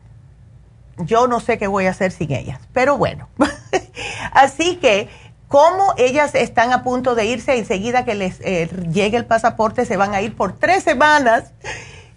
yo no sé qué voy a hacer sin ellas, pero bueno. Así que, como ellas están a punto de irse, enseguida que les eh, llegue el pasaporte, se van a ir por tres semanas.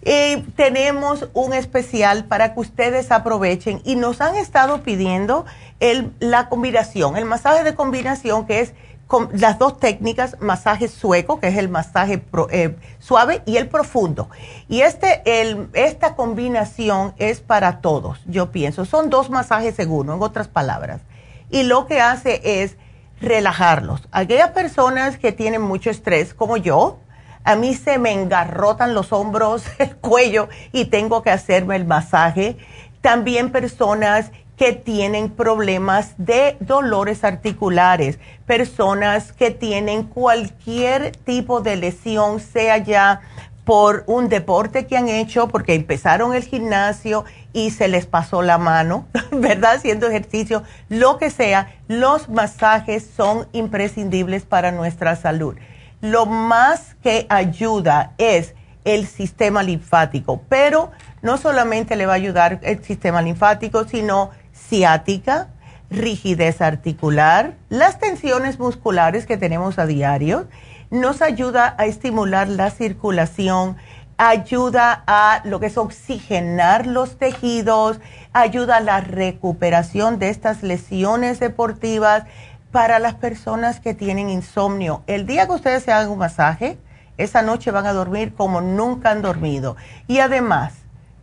Y tenemos un especial para que ustedes aprovechen y nos han estado pidiendo el, la combinación, el masaje de combinación que es con las dos técnicas, masaje sueco, que es el masaje eh, suave, y el profundo. Y este, el, esta combinación es para todos, yo pienso. Son dos masajes seguros, en otras palabras. Y lo que hace es relajarlos. Aquellas personas que tienen mucho estrés, como yo, a mí se me engarrotan los hombros, el cuello, y tengo que hacerme el masaje. También personas que tienen problemas de dolores articulares, personas que tienen cualquier tipo de lesión, sea ya por un deporte que han hecho, porque empezaron el gimnasio y se les pasó la mano, ¿verdad? Haciendo ejercicio, lo que sea, los masajes son imprescindibles para nuestra salud. Lo más que ayuda es el sistema linfático, pero no solamente le va a ayudar el sistema linfático, sino ciática, rigidez articular, las tensiones musculares que tenemos a diario, nos ayuda a estimular la circulación, ayuda a lo que es oxigenar los tejidos, ayuda a la recuperación de estas lesiones deportivas para las personas que tienen insomnio. El día que ustedes se hagan un masaje, esa noche van a dormir como nunca han dormido. Y además,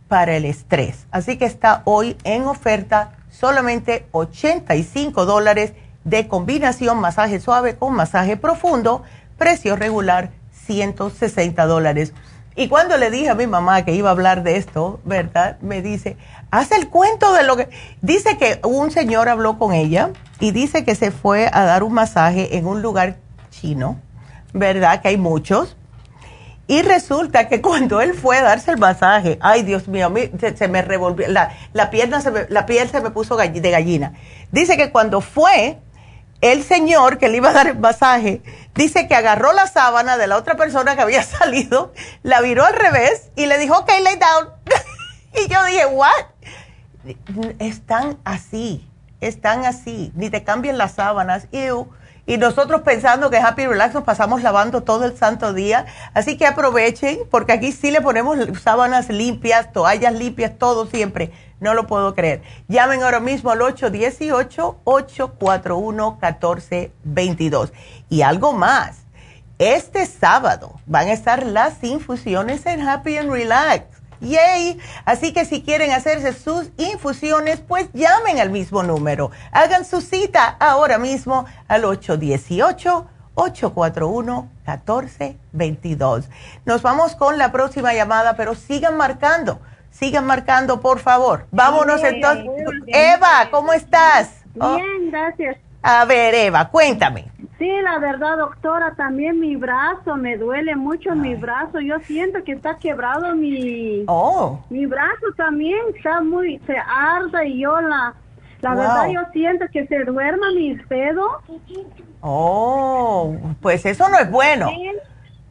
para el estrés. Así que está hoy en oferta solamente 85 dólares de combinación masaje suave con masaje profundo, precio regular 160 dólares. Y cuando le dije a mi mamá que iba a hablar de esto, ¿verdad? Me dice, haz el cuento de lo que... Dice que un señor habló con ella y dice que se fue a dar un masaje en un lugar chino, ¿verdad? Que hay muchos. Y resulta que cuando él fue a darse el masaje, ay Dios mío, se, me revolvió, la, la, pierna se la piel se me puso de gallina. Dice que cuando fue, el señor que le iba a dar el masaje, dice que agarró la sábana de la otra persona que había salido, la viró al revés y le dijo, ok, lay down. y yo dije, what? Están así, están así, ni te cambien las sábanas. Ew y nosotros pensando que Happy Relax nos pasamos lavando todo el santo día. Así que aprovechen, porque aquí sí le ponemos sábanas limpias, toallas limpias, todo siempre. No lo puedo creer. Llamen ahora mismo al 818-841-1422. Y algo más. Este sábado van a estar las infusiones en Happy and Relax. ¡Yay! Así que si quieren hacerse sus infusiones, pues llamen al mismo número. Hagan su cita ahora mismo al 818-841-1422. Nos vamos con la próxima llamada, pero sigan marcando. Sigan marcando, por favor. Vámonos entonces. Eva, ¿cómo estás? Bien, gracias. A ver, Eva, cuéntame. Sí, la verdad, doctora, también mi brazo, me duele mucho mi brazo. Yo siento que está quebrado mi... Oh. Mi brazo también está muy... Se arda y yo la... La verdad, yo siento que se duerma mi dedo. Oh, pues eso no es bueno.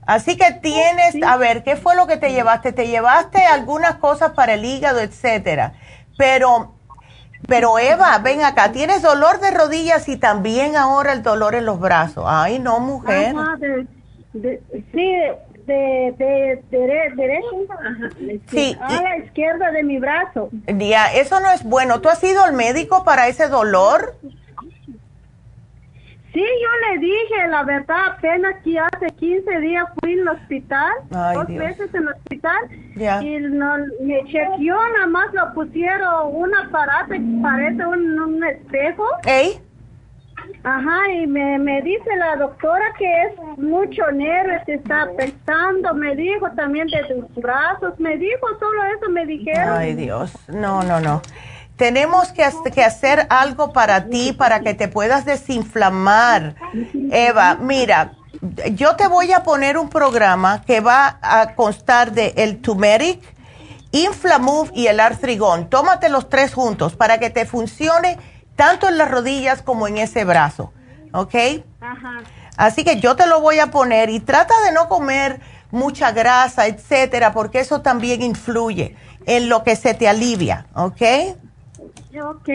Así que tienes, a ver, ¿qué fue lo que te llevaste? Te llevaste algunas cosas para el hígado, etcétera. Pero pero Eva, ven acá, ¿tienes dolor de rodillas y también ahora el dolor en los brazos? Ay, no, mujer. sí, de, de, derecho. Sí. A la izquierda de mi brazo. Ya, eso no es bueno. ¿Tú has ido al médico para ese dolor? Sí, yo le dije, la verdad, apenas que hace 15 días fui al hospital, dos veces en el hospital, y no, me chequeó, nada más lo pusieron un aparato que parece un, un espejo. Ajá, y me, me dice la doctora que es mucho nervio, se está apestando, me dijo también de tus brazos, me dijo solo eso, me dijeron. Ay, Dios, no, no, no. Tenemos que, hacer algo para ti, para que te puedas desinflamar. Eva, mira, yo te voy a poner un programa que va a constar de el turmeric, Inflamove y el artrigón. Tómate los tres juntos para que te funcione tanto en las rodillas como en ese brazo. ¿Ok? Ajá. Así que yo te lo voy a poner y trata de no comer mucha grasa, etcétera, porque eso también influye en lo que se te alivia. ¿Ok? Ok.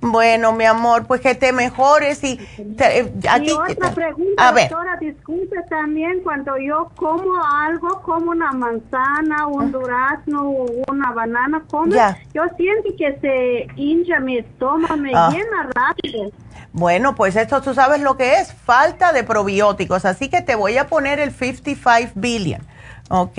Bueno, mi amor, pues que te mejores y eh, aquí. Y otra pregunta, doctora, disculpe también cuando yo como algo, como una manzana, un durazno o una banana, como, yo siento que se hincha mi estómago, me ah. llena rápido. Bueno, pues esto tú sabes lo que es, falta de probióticos, así que te voy a poner el 55 billion, ¿ok?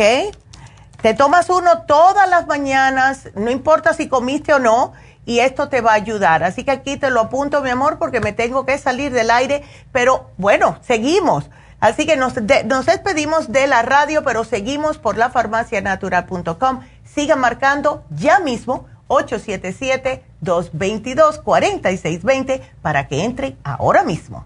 Te tomas uno todas las mañanas, no importa si comiste o no, y esto te va a ayudar. Así que aquí te lo apunto, mi amor, porque me tengo que salir del aire, pero bueno, seguimos. Así que nos, despedimos de la radio, pero seguimos por la farmacianatural.com. Sigan marcando ya mismo 877-222-4620 para que entre ahora mismo.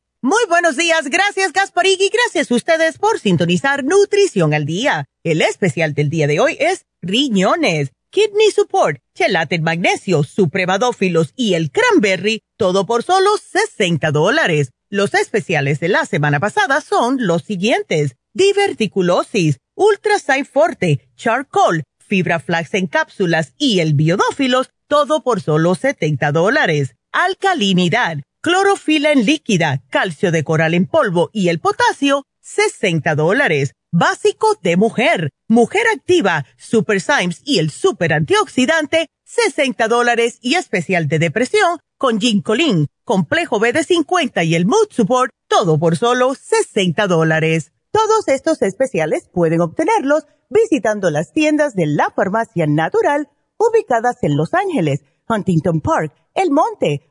Muy buenos días, gracias Gasparig y gracias a ustedes por sintonizar Nutrición al Día. El especial del día de hoy es riñones, kidney support, chelate magnesio, supremadófilos y el cranberry, todo por solo 60 dólares. Los especiales de la semana pasada son los siguientes. Diverticulosis, Ultra Forte, Charcoal, Fibra Flax en cápsulas y el biodófilos, todo por solo 70 dólares. Alcalinidad, clorofila en líquida, calcio de coral en polvo y el potasio, 60 dólares. Básico de mujer, mujer activa, Super Symes y el super antioxidante, 60 dólares y especial de depresión con Ginkolin, complejo B de 50 y el Mood Support, todo por solo 60 dólares. Todos estos especiales pueden obtenerlos visitando las tiendas de la farmacia natural ubicadas en Los Ángeles, Huntington Park, El Monte,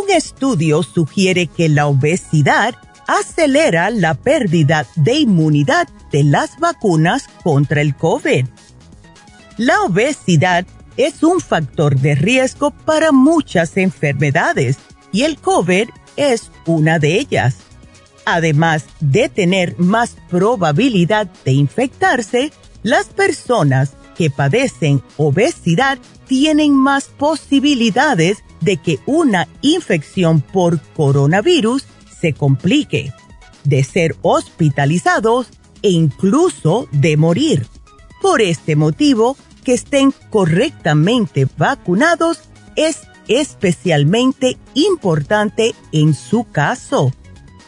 Un estudio sugiere que la obesidad acelera la pérdida de inmunidad de las vacunas contra el COVID. La obesidad es un factor de riesgo para muchas enfermedades y el COVID es una de ellas. Además de tener más probabilidad de infectarse, las personas que padecen obesidad tienen más posibilidades de que una infección por coronavirus se complique, de ser hospitalizados e incluso de morir. Por este motivo, que estén correctamente vacunados es especialmente importante en su caso.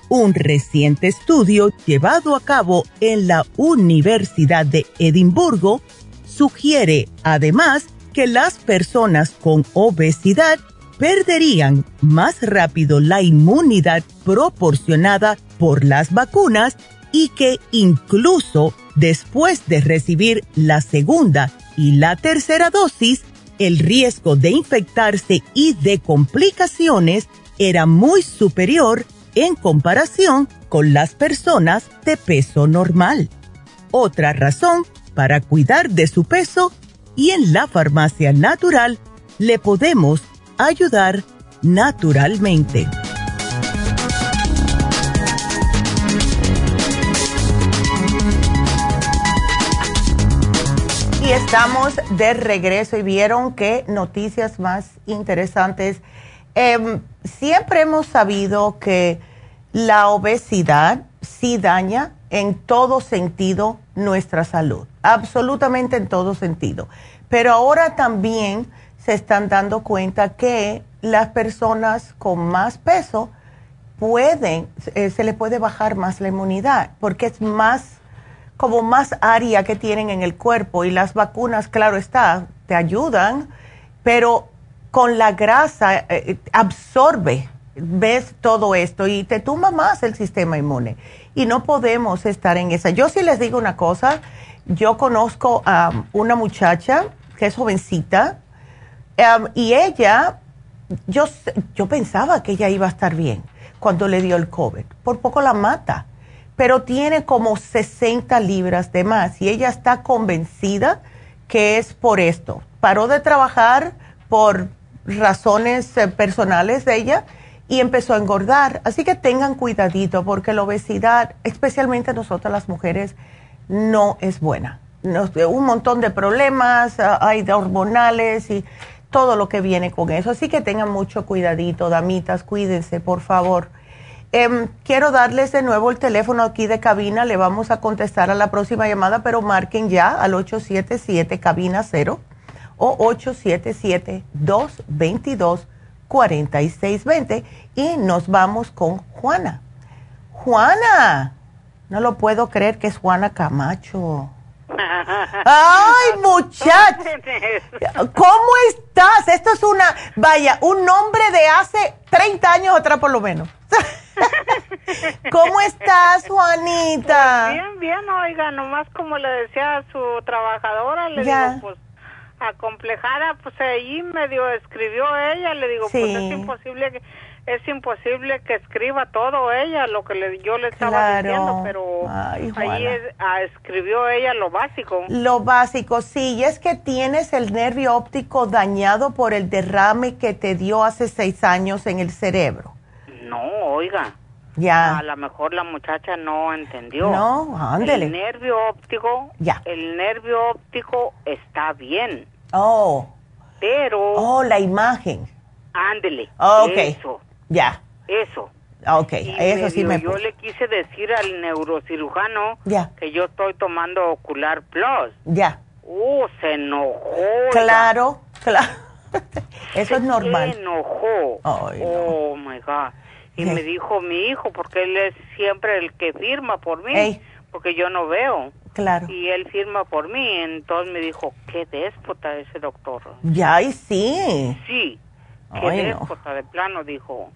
Un reciente estudio llevado a cabo en la Universidad de Edimburgo sugiere además que las personas con obesidad perderían más rápido la inmunidad proporcionada por las vacunas y que incluso después de recibir la segunda y la tercera dosis, el riesgo de infectarse y de complicaciones era muy superior en comparación con las personas de peso normal. Otra razón para cuidar de su peso y en la farmacia natural le podemos ayudar naturalmente. Y estamos de regreso y vieron qué noticias más interesantes. Em, siempre hemos sabido que la obesidad sí daña en todo sentido nuestra salud, absolutamente en todo sentido. Pero ahora también se están dando cuenta que las personas con más peso pueden, eh, se les puede bajar más la inmunidad, porque es más, como más área que tienen en el cuerpo y las vacunas, claro está, te ayudan, pero con la grasa eh, absorbe ves todo esto y te tumba más el sistema inmune. Y no podemos estar en esa. Yo sí les digo una cosa, yo conozco a una muchacha que es jovencita um, y ella, yo, yo pensaba que ella iba a estar bien cuando le dio el COVID. Por poco la mata, pero tiene como 60 libras de más y ella está convencida que es por esto. Paró de trabajar por razones eh, personales de ella y empezó a engordar. Así que tengan cuidadito porque la obesidad, especialmente nosotras las mujeres, no es buena. un montón de problemas, ah, hay de hormonales y todo lo que viene con eso. Así que tengan mucho cuidadito, damitas, cuídense, por favor. Em, quiero darles de nuevo el teléfono aquí de cabina. Le vamos a contestar a la próxima llamada, pero marquen ya al 877 cabina 0 o 877-222-4620 y nos vamos con Juana. Juana, no lo puedo creer que es Juana Camacho. Ay, muchacha. ¿Cómo estás? Esto es una, vaya, un nombre de hace 30 años atrás por lo menos. ¿Cómo estás, Juanita? Pues bien, bien, oiga, nomás como le decía a su trabajadora, le digo, pues acomplejada, pues ahí medio escribió ella, le digo, pues es imposible que es imposible que escriba todo ella lo que le, yo le estaba diciendo, pero ahí ah, escribió ella lo básico. Lo básico, sí, y es que tienes el nervio óptico dañado por el derrame que te dio hace seis años en el cerebro. No, oiga. Ya. A lo mejor la muchacha no entendió. No, ándele. El nervio óptico. Ya. El nervio óptico está bien. Oh. Pero. Oh, la imagen. Ándele. ok. Eso. Ya. Eso. Ok, eso sí me Yo le quise decir al neurocirujano ya. que yo estoy tomando Ocular Plus. Ya. Uh, se enojó. Claro, claro. eso es normal. Se enojó. Oh, my God. Y me dijo mi hijo, porque él es siempre el que firma por mí, porque yo no veo. Claro. Y él firma por mí, entonces me dijo, qué déspota ese doctor. Ya, y sí. Sí, qué déspota, de plano, dijo.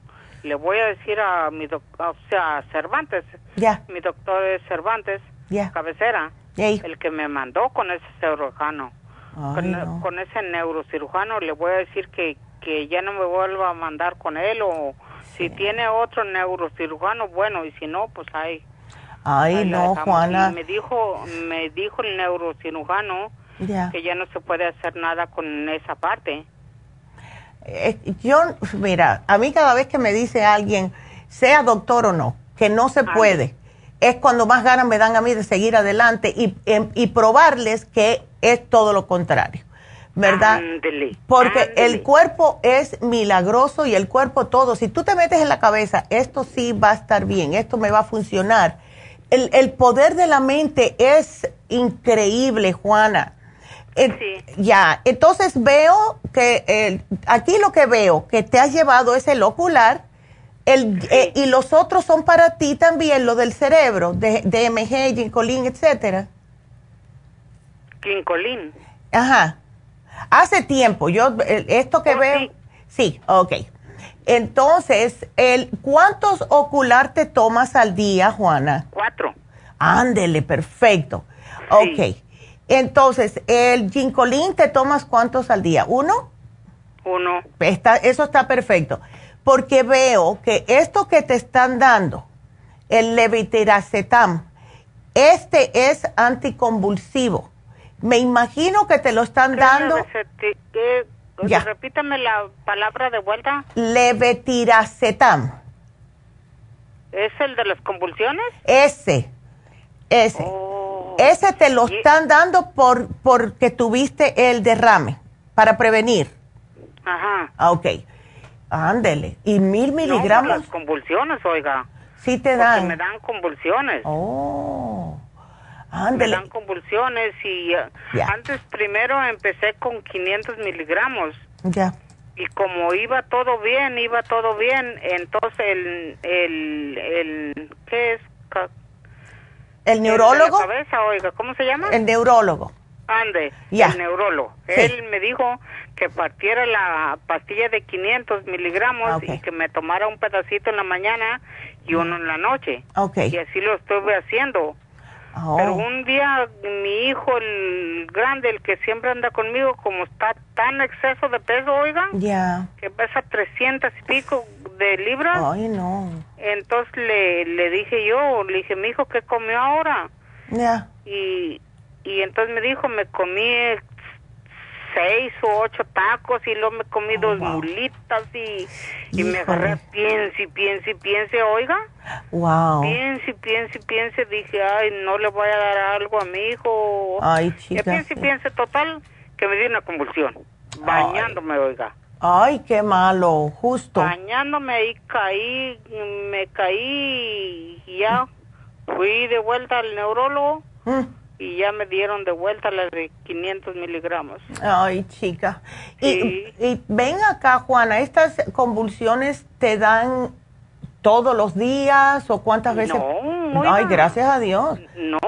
Le voy a decir a mi doctor, o sea, Cervantes. Ya. Mi doctor es Cervantes, ya. cabecera. El que me mandó con ese cirujano. Con, con, ese neurocirujano le voy a decir que, que ya no me vuelva a mandar con él o si tiene otro neurocirujano, bueno, y si no, pues ahí. Ay, no, Juana. me dijo, me dijo el neurocirujano que ya no se puede hacer nada con esa parte. Eh, yo, mira, a mí cada vez que me dice alguien, sea doctor o no, que no se puede, es cuando más ganas me dan a mí de seguir adelante y, em, y probarles que es todo lo contrario. ¿verdad? Porque el cuerpo es milagroso y el cuerpo todo. Si tú te metes en la cabeza, esto sí va a estar bien, esto me va a funcionar. El, el poder de la mente es increíble, Juana. Ya, entonces veo que aquí lo que veo que te has llevado es el ocular el, eh, y los otros son para ti también, lo del cerebro, de, DMG, ginkolin, etcétera. Ginkolin. Ajá. Hace tiempo, yo, esto que oh, veo, sí. sí, ok. Entonces, el, ¿cuántos ocular te tomas al día, Juana? Cuatro. Ándele, perfecto. Ok. Entonces, el ginkolín te tomas cuántos al día? ¿Uno? Uno. Está, eso está perfecto. Porque veo que esto que te están dando, el levitiracetam, este es anticonvulsivo. Me imagino que te lo están dando. ya. Repítame la palabra de vuelta. Levetiracetam. ¿Es el de las convulsiones? Ese, ese. Oh. Ese te lo están dando por porque tuviste el derrame, para prevenir. Ajá. Ah, ok. Ándele. ¿Y mil miligramos? No, las convulsiones, oiga. Sí te dan. me dan convulsiones. Oh. Me dan convulsiones y eh, antes primero empecé con 500 miligramos. Ya. Y como iba todo bien, iba todo bien, entonces el, el, el ¿qué es? ¿El neurólogo? cabeza, oiga, ¿cómo se llama? El neurólogo. Ande, el neurólogo. Él me dijo que partiera la pastilla de 500 miligramos y que me tomara un pedacito en la mañana y uno en la noche. Y así lo estuve haciendo. Oh. Pero un día mi hijo, el grande, el que siempre anda conmigo, como está tan exceso de peso, oiga, que pesa 300 y pico de libras. Ay, no. Entonces le, le dije yo, le dije, mi hijo, ¿qué comió ahora? Y, y entonces me dijo, me comí seis o ocho tacos y luego me comí dos mulitas y, y me agarré piense y piense y piense, oiga. Wow. Piense y piense y piense, dije, ay, no le voy a dar algo a mi hijo. Ay, chica. Piense y piense, total, que me dio una convulsión, bañándome, oiga. Ay, qué malo, justo. Bañándome y caí, me caí y ya fui de vuelta al neurólogo. Mm y ya me dieron de vuelta las de 500 miligramos. Ay, chica. Y, ven acá, Juana, ¿estas convulsiones te dan todos los días o cuántas veces? No, Ay, gracias a Dios. No.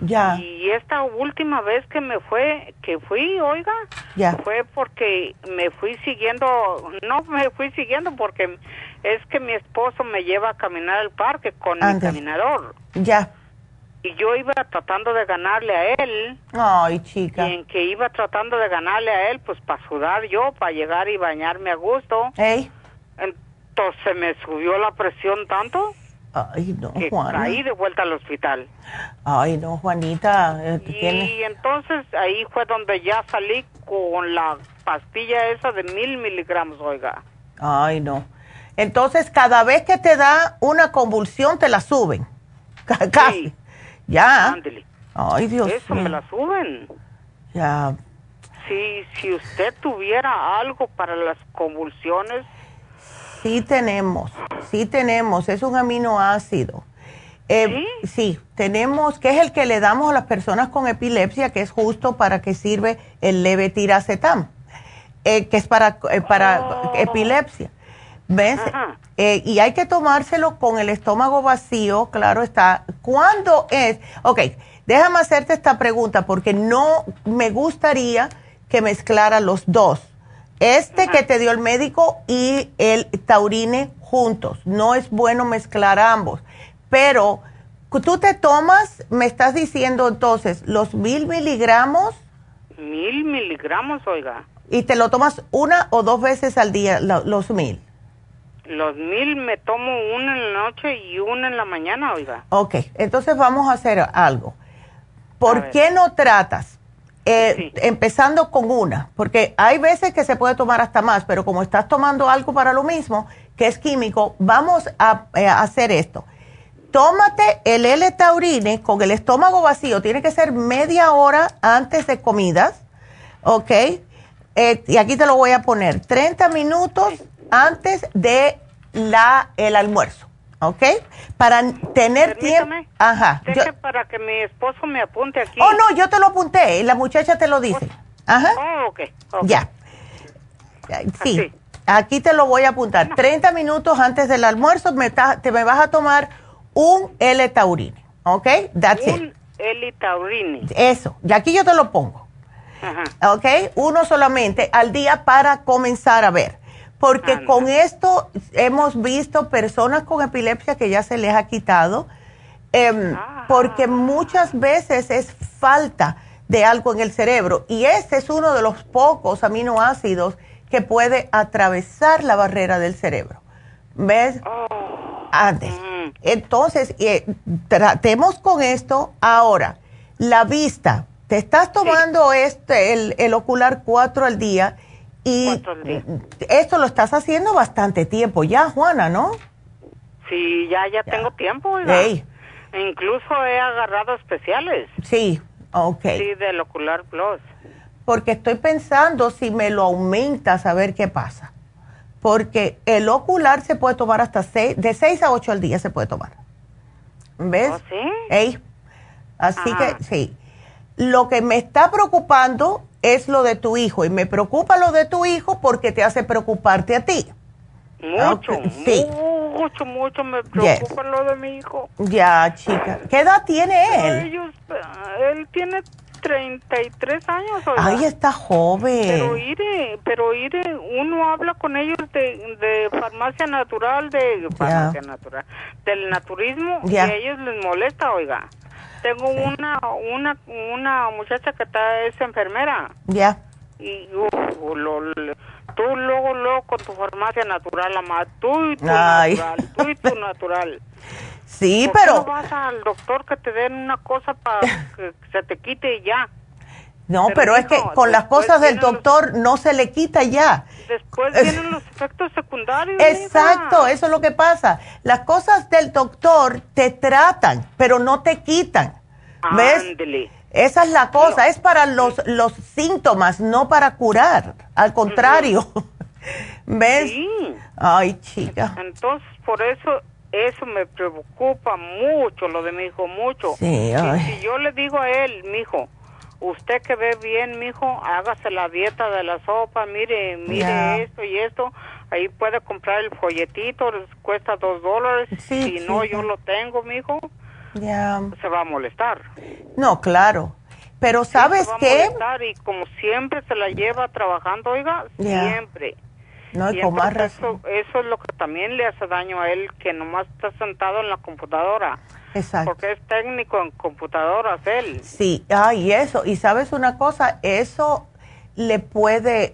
Ya. Y esta última vez que me fue, que fui, oiga, ya. fue porque me fui siguiendo, no me fui siguiendo porque es que mi esposo me lleva a caminar al parque con mi caminador. Ya y yo iba tratando de ganarle a él. Ay, chica. Y en que iba tratando de ganarle a él, pues para sudar yo, para llegar y bañarme a gusto. Ey. Entonces me subió la presión tanto. Ay, no, que Caí de vuelta al hospital. Ay, no, Juanita. Eh, y entonces ahí fue donde ya salí con la pastilla esa de mil miligramos, oiga. Ay, no. Entonces, cada vez que te da una convulsión, te la suben. Casi. Ya. Ay, Dios Eso me la suben. Ya. Si, si usted tuviera algo para las convulsiones. Sí tenemos, sí tenemos, es un aminoácido. Eh, ¿Sí? ¿Sí? tenemos, que es el que le damos a las personas con epilepsia, que es justo para que sirve el levetiracetam, eh, que es para, eh, para oh. epilepsia. ¿Ves? Eh, y hay que tomárselo con el estómago vacío, claro está. ¿Cuándo es? Ok, déjame hacerte esta pregunta porque no me gustaría que mezclara los dos. Este que te dio el médico y el taurine juntos. No es bueno mezclar ambos. Pero tú te tomas, me estás diciendo entonces, los mil miligramos. Mil miligramos, oiga. Y te lo tomas una o dos veces al día, los mil. Los mil me tomo una en la noche y una en la mañana, oiga. Ok, entonces vamos a hacer algo. ¿Por qué no tratas? Eh, empezando con una, porque hay veces que se puede tomar hasta más, pero como estás tomando algo para lo mismo, que es químico, vamos a, eh, hacer esto. Tómate el L-taurine con el estómago vacío, tiene que ser media hora antes de comidas, ¿ok? Eh, y aquí te lo voy a poner, 30 minutos antes de la el almuerzo, ¿ok? Para tener tiempo. Ajá. Deje para que mi esposo me apunte aquí. Oh, no, yo te lo apunté y la muchacha te lo dice. Ajá. Oh, ok. Ya. Sí. Aquí te lo voy a apuntar. 30 minutos antes del almuerzo me te me vas a tomar un L-taurine, ¿ok? That's un L-taurine. Eso. Y aquí yo te lo pongo. Ajá. ¿Ok? Uno solamente al día para comenzar a ver porque con esto hemos visto personas con epilepsia que ya se les ha quitado, em, ah. porque muchas veces es falta de algo en el cerebro y este es uno de los pocos aminoácidos que puede atravesar la barrera del cerebro. ¿Ves? Oh. Antes. Entonces, eh, tratemos con esto ahora. La vista. Te estás tomando este, el, el ocular 4 al día y esto lo estás haciendo bastante tiempo ya, Juana, ¿no? Sí, ya, ya, tengo tiempo. Incluso he agarrado especiales. Sí, ok. Sí, del Ocular Plus. Porque estoy pensando si me lo aumentas a ver qué pasa. Porque el ocular se puede tomar hasta seis, de 6 a 8 al día se puede tomar. ¿Ves? ¿Oh, sí? Así que sí. Lo que me está preocupando es lo de tu hijo y me preocupa lo de tu hijo porque te hace preocuparte a ti. Mucho, sí. mucho, mucho me preocupa lo de mi hijo. Ya, chica. ¿Qué edad tiene él? Ellos, él tiene 33 años. Ay, está joven. Pero iré, pero iré, uno habla con ellos de, de farmacia natural, de farmacia natural, del naturismo, y a ellos les molesta, oiga. Tengo una, una, una muchacha que está, es enfermera. Ya. Y uh, lo, tú luego, luego con tu farmacia natural, mamá, tú y tu natural, tú y tu natural. Sí, pero... no vas al doctor que te den una cosa para que se te quite y ya? No, pero, es que con las cosas del doctor no se le quita ya. Después vienen los efectos secundarios. Exacto, eso es lo que pasa. Las cosas del doctor te tratan, pero no te quitan. ¿Ves? Esa es la cosa, es para los, los síntomas, no para curar. Al contrario. ¿Ves? Sí. Ay, chica. Entonces, por eso eso me preocupa mucho, lo de mi hijo, mucho. Sí, si yo le digo a él, mi hijo, usted que ve bien, mi hijo, hágase la dieta de la sopa, mire, mire esto y esto, ahí puede comprar el folletito, cuesta dos dólares, si no yo lo tengo, mi hijo, ya. se va a molestar. No, claro. Pero ¿sabes qué? y como siempre se la lleva trabajando, oiga, siempre. No, y con más razón. Eso, es lo que también le hace daño a él, que nomás está sentado en la computadora. Exacto. Porque es técnico en computadoras él. Sí, ah, y eso. Y sabes una cosa, eso le puede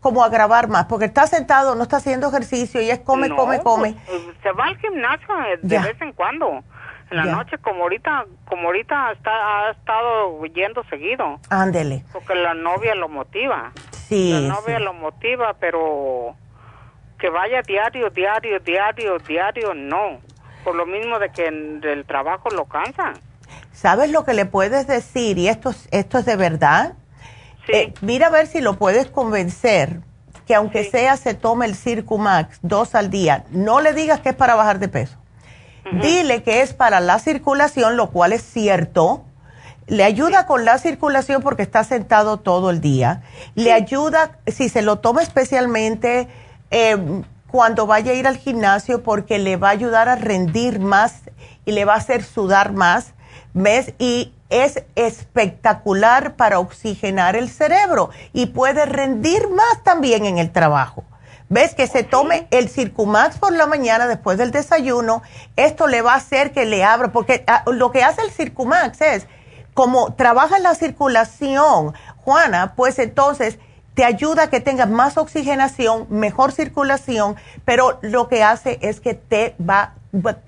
como agravar más, porque está sentado, no está haciendo ejercicio y es come, come, come. Pues, se va al gimnasio de vez en cuando. En la noche, como ahorita, como ahorita está, ha estado yendo seguido. Ándele. Porque la novia lo motiva. Sí. La novia lo motiva, pero que vaya diario, diario, diario, diario, no. Por lo mismo de que el trabajo lo cansa. ¿Sabes lo que le puedes decir? Y esto, esto es de verdad. Sí. Eh, mira a ver si lo puedes convencer que aunque sea se tome el Circumax dos al día, no le digas que es para bajar de peso. Dile que es para la circulación, lo cual es cierto. Le ayuda con la circulación porque está sentado todo el día. Le ayuda, si se lo toma especialmente em, cuando vaya a ir al gimnasio, porque le va a ayudar a rendir más y le va a hacer sudar más. ¿Ves? Y es espectacular para oxigenar el cerebro y puede rendir más también en el trabajo. ¿Ves? Que se tome el Circumax por la mañana después del desayuno. Esto le va a hacer que le abra, porque ah, lo que hace el Circumax es, como trabaja la circulación, Juana, pues entonces te ayuda a que tengas más oxigenación, mejor circulación, pero lo que hace es que te va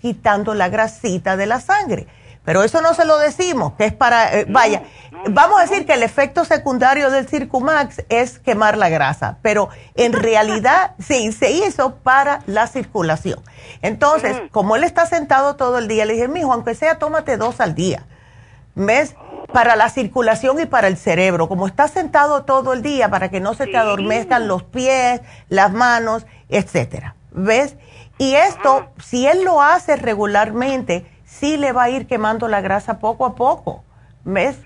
quitando la grasita de la sangre. Pero eso no se lo decimos, que es para, eh, vaya, vamos a decir que el efecto secundario del Circumax es quemar la grasa, pero en realidad sí, se hizo para la circulación. Entonces, como él está sentado todo el día, le dije, mijo, aunque sea, tómate dos al día. ¿Ves? Para la circulación y para el cerebro. Como está sentado todo el día, para que no se te adormezcan los pies, las manos, etcétera. ¿Ves? Y esto, si él lo hace regularmente, sí le va a ir quemando la grasa poco a poco. ¿Ves?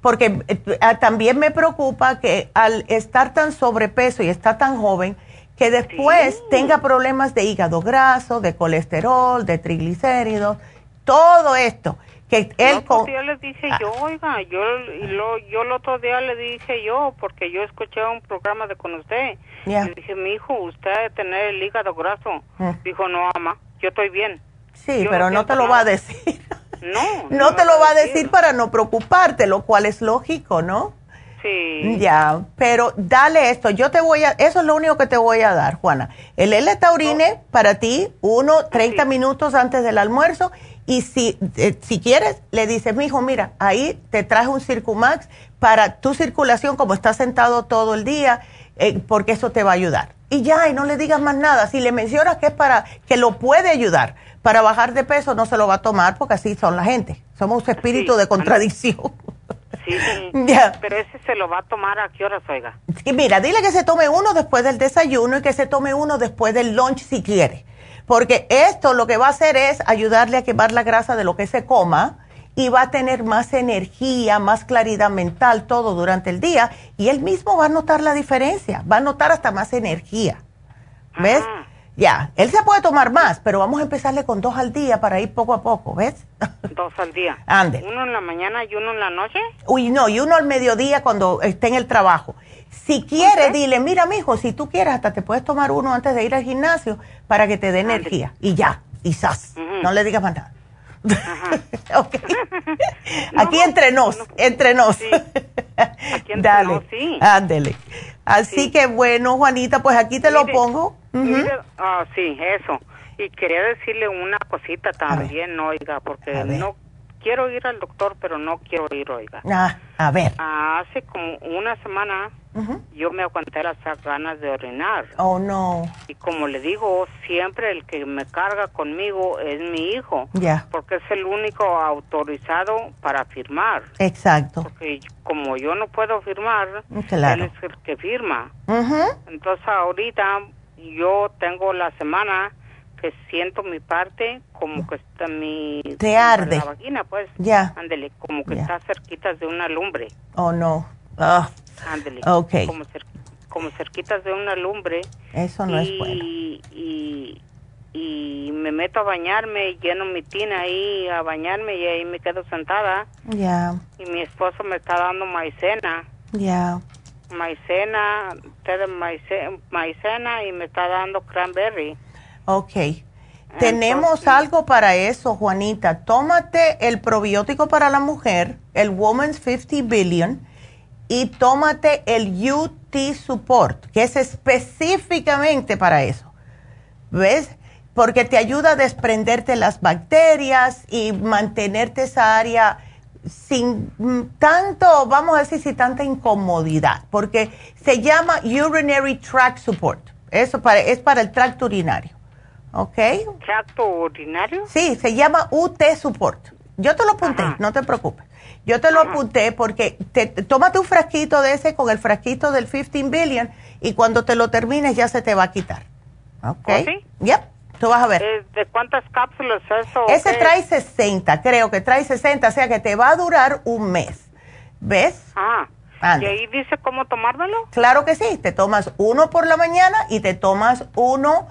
Porque eh, ah, también me preocupa que al estar tan sobrepeso y estar tan joven, que después tenga problemas de hígado graso, de colesterol, de triglicéridos, todo esto. Que él el otro día le dije yo, ah. oiga, yo, lo, yo el otro día le dije yo, porque yo escuché un programa de con usted. Le dije, mi hijo, usted debe tener el hígado graso. Mm. Dijo, no, ama, yo estoy bien. Sí, pero no te lo va a decir. No. no, te lo va a decir para no preocuparte, lo cual es lógico, ¿no? Sí. Ya, pero dale esto, yo te voy a, eso es lo único que te voy a dar, Juana. El L-Taurine para ti, uno, 30 minutos antes del almuerzo, y si, eh, si quieres, le dices, mi hijo, mira, ahí te traje un Circumax para tu circulación, como estás sentado todo el día, eh, porque eso te va a ayudar. Y ya, y no le digas más nada. Si le mencionas que es para, que lo puede ayudar, para bajar de peso no se lo va a tomar porque así son la gente. Somos espíritu de contradicción. Sí, pero ese se lo va a tomar a qué horas, oiga. Y mira, dile que se tome uno después del desayuno y que se tome uno después del lunch si quiere. Porque esto lo que va a hacer es ayudarle a quemar la grasa de lo que se coma y va a tener más energía, más claridad mental, todo durante el día. Y él mismo va a notar la diferencia, va a notar hasta más energía. ¿Ves? Ya, él se puede tomar más, pero vamos a empezarle con dos al día para ir poco a poco, ¿ves? Dos al día. Ande. ¿Uno en la mañana y uno en la noche? Uy, no, y uno al mediodía cuando esté en el trabajo. Si quiere, dile, mira, mijo, si tú quieres, hasta te puedes tomar uno antes de ir al gimnasio para que te dé energía. Y ya, y sas. No le digas más nada. ok. Aquí entre nos, entre nos. Aquí entre Dale, sí. Ándele. Así que bueno, Juanita, pues aquí te lo pongo. Ah, sí, eso. Y quería decirle una cosita también, oiga, porque no quiero ir al doctor, pero no quiero ir, oiga. Ah, a ver. hace como una semana yo me aguanté las ganas de orinar. Oh, no. Y como le digo, siempre el que me carga conmigo es mi hijo. Ya. Porque es el único autorizado para firmar. Exacto. Porque como yo no puedo firmar, claro. él es el que firma. Entonces ahorita yo tengo la semana que siento mi parte como que está mi te arde. la vagina pues. Ya. Ándele como que está cerquitas de una lumbre. Oh no. Ah. ándele okay. como, como cerquitas de una lumbre. Eso no es bueno. Y, y me meto a bañarme lleno mi tina ahí a bañarme y ahí me quedo sentada. Ya. Y mi esposo me está dando maicena. Ya. Maicena de maicena y me está dando cranberry Ok. Tenemos algo para eso, Juanita. Tómate el probiótico para la mujer, el Woman's 50 Billion, y tómate el UT Support, que es específicamente para eso. ¿Ves? Porque te ayuda a desprenderte las bacterias y mantenerte esa área sin tanto, vamos a decir, sin tanta incomodidad, porque se llama Urinary Tract Support. Eso para, es para el tracto urinario. ¿Ok? ¿Tracto urinario? Sí, se llama UT Support. Yo te lo apunté, no te preocupes. Yo te lo apunté porque te, tómate un frasquito de ese con el frasquito del 15 billion y cuando te lo termines ya se te va a quitar. ¿Ok? ¿Oh, ¿Sí? Yep, tú vas a ver. Eh, ¿De cuántas cápsulas eso? Ese trae 60, creo que trae 60, o sea que te va a durar un mes. ¿Ves? Ah. ¿Y ahí dice cómo tomármelo? Claro que sí, te tomas uno por la mañana y te tomas uno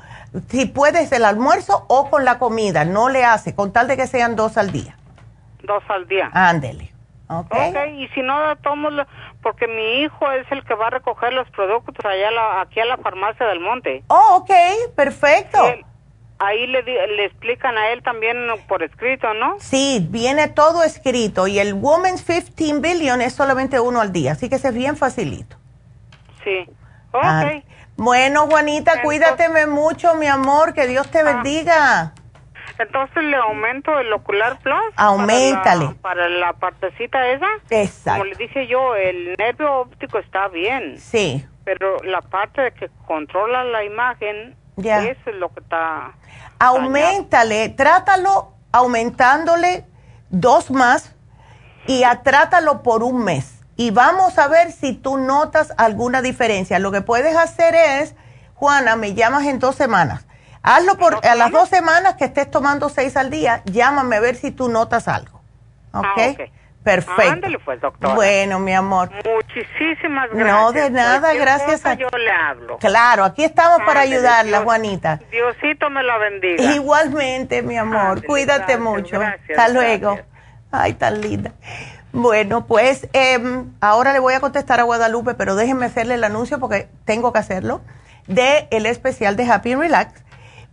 si puedes el almuerzo o con la comida, no le hace, con tal de que sean dos al día. Dos al día. Ándele. Okay. ok, y si no, tomo, porque mi hijo es el que va a recoger los productos allá aquí a la farmacia del monte. Oh, ok, perfecto. ahí le, le explican a él también por escrito, ¿no? Sí, viene todo escrito y el Women's 15 Billion es solamente uno al día, así que es bien facilito. Sí, ok. Bueno, Juanita, cuídateme mucho, mi amor, que Dios te ah. bendiga. Entonces le aumento el ocular plus. Aumentale. Para la, partecita esa. Exacto. Como le dije yo, el nervio óptico está bien. Sí. Pero la parte de que controla la imagen, ya. eso es lo que está. Aumentale, trátalo aumentándole dos más y trátalo por un mes y vamos a ver si tú notas alguna diferencia. Lo que puedes hacer es, Juana, me llamas en dos semanas. Hazlo por a las dos semanas que estés tomando seis al día, llámame a ver si tú notas algo. ¿Ok? Ah, Perfecto. pues, doctora. Bueno, mi amor. Muchísimas gracias. No, de nada, gracias a Yo le hablo. Claro, aquí estamos para ayudarla, Juanita. Diosito me la bendiga. Igualmente, mi amor. Cuídate mucho. Hasta luego. Ay, tan linda. Bueno, pues em, ahora le voy a contestar a Guadalupe, pero déjenme hacerle el anuncio porque tengo que hacerlo, de el especial de Happy Relax,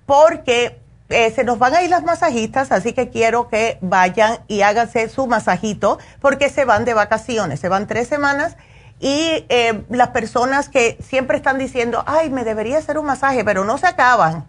porque eh, se nos van a ir las masajistas, así que quiero que vayan y háganse su masajito, porque se van de vacaciones, se van tres semanas y em, las personas que siempre están diciendo, ay, me debería hacer un masaje, pero no se acaban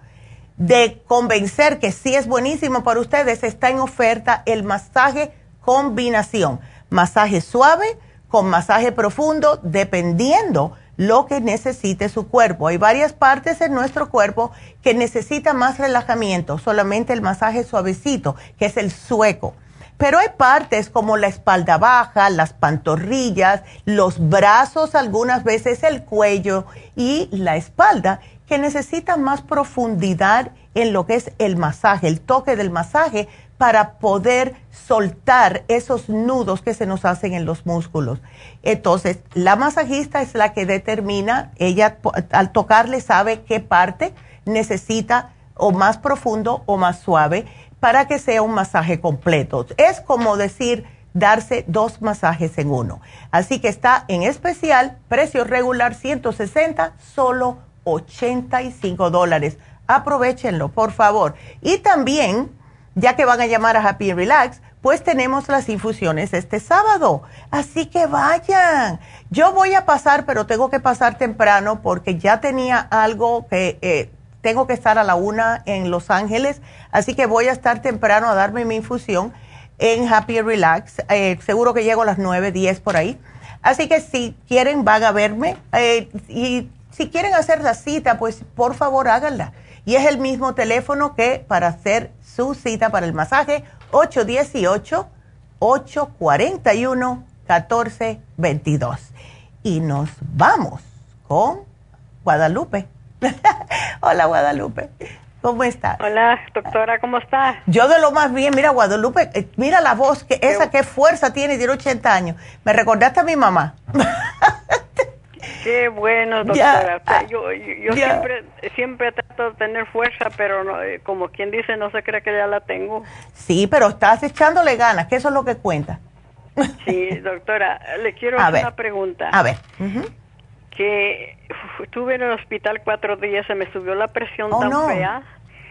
de convencer que sí es buenísimo para ustedes, está en oferta el masaje combinación masaje suave con masaje profundo, dependiendo lo que necesite su cuerpo. Hay varias partes en nuestro cuerpo que necesitan más relajamiento, solamente el masaje suavecito, que es el sueco. Pero hay partes como la espalda baja, las pantorrillas, los brazos, algunas veces el cuello y la espalda, que necesitan más profundidad en lo que es el masaje, el toque del masaje para poder soltar esos nudos que se nos hacen en los músculos. Entonces, la masajista es la que determina, ella al tocarle sabe qué parte necesita o más profundo o más suave para que sea un masaje completo. Es como decir darse dos masajes en uno. Así que está en especial, precio regular 160, solo 85 dólares. Aprovechenlo, por favor. Y también ya que van a llamar a Happy Relax, pues tenemos las infusiones este sábado. Así que vayan. Yo voy a pasar, pero tengo que pasar temprano porque ya tenía algo que eh, tengo que estar a la una en Los Ángeles. Así que voy a estar temprano a darme mi infusión en Happy Relax. Eh, seguro que llego a las nueve, diez por ahí. Así que si quieren, van a verme. Eh, y si quieren hacer la cita, pues por favor háganla. Y es el mismo teléfono que para hacer su cita para el masaje 818-841-1422. Y nos vamos con Guadalupe. Hola Guadalupe. ¿Cómo estás? Hola, doctora, ¿cómo estás? Yo de lo más bien, mira Guadalupe, eh, mira la voz, que esa qué fuerza tiene, tiene 80 años. Me recordaste a mi mamá. Qué bueno, doctora. yo, yo siempre, siempre trato de tener fuerza, pero eh, como quien dice, no se cree que ya la tengo. Sí, pero estás echándole ganas, que eso es lo que cuenta. Sí, doctora, le quiero hacer una pregunta. A ver. Que estuve en el hospital cuatro días, se me subió la presión oh, tan fea.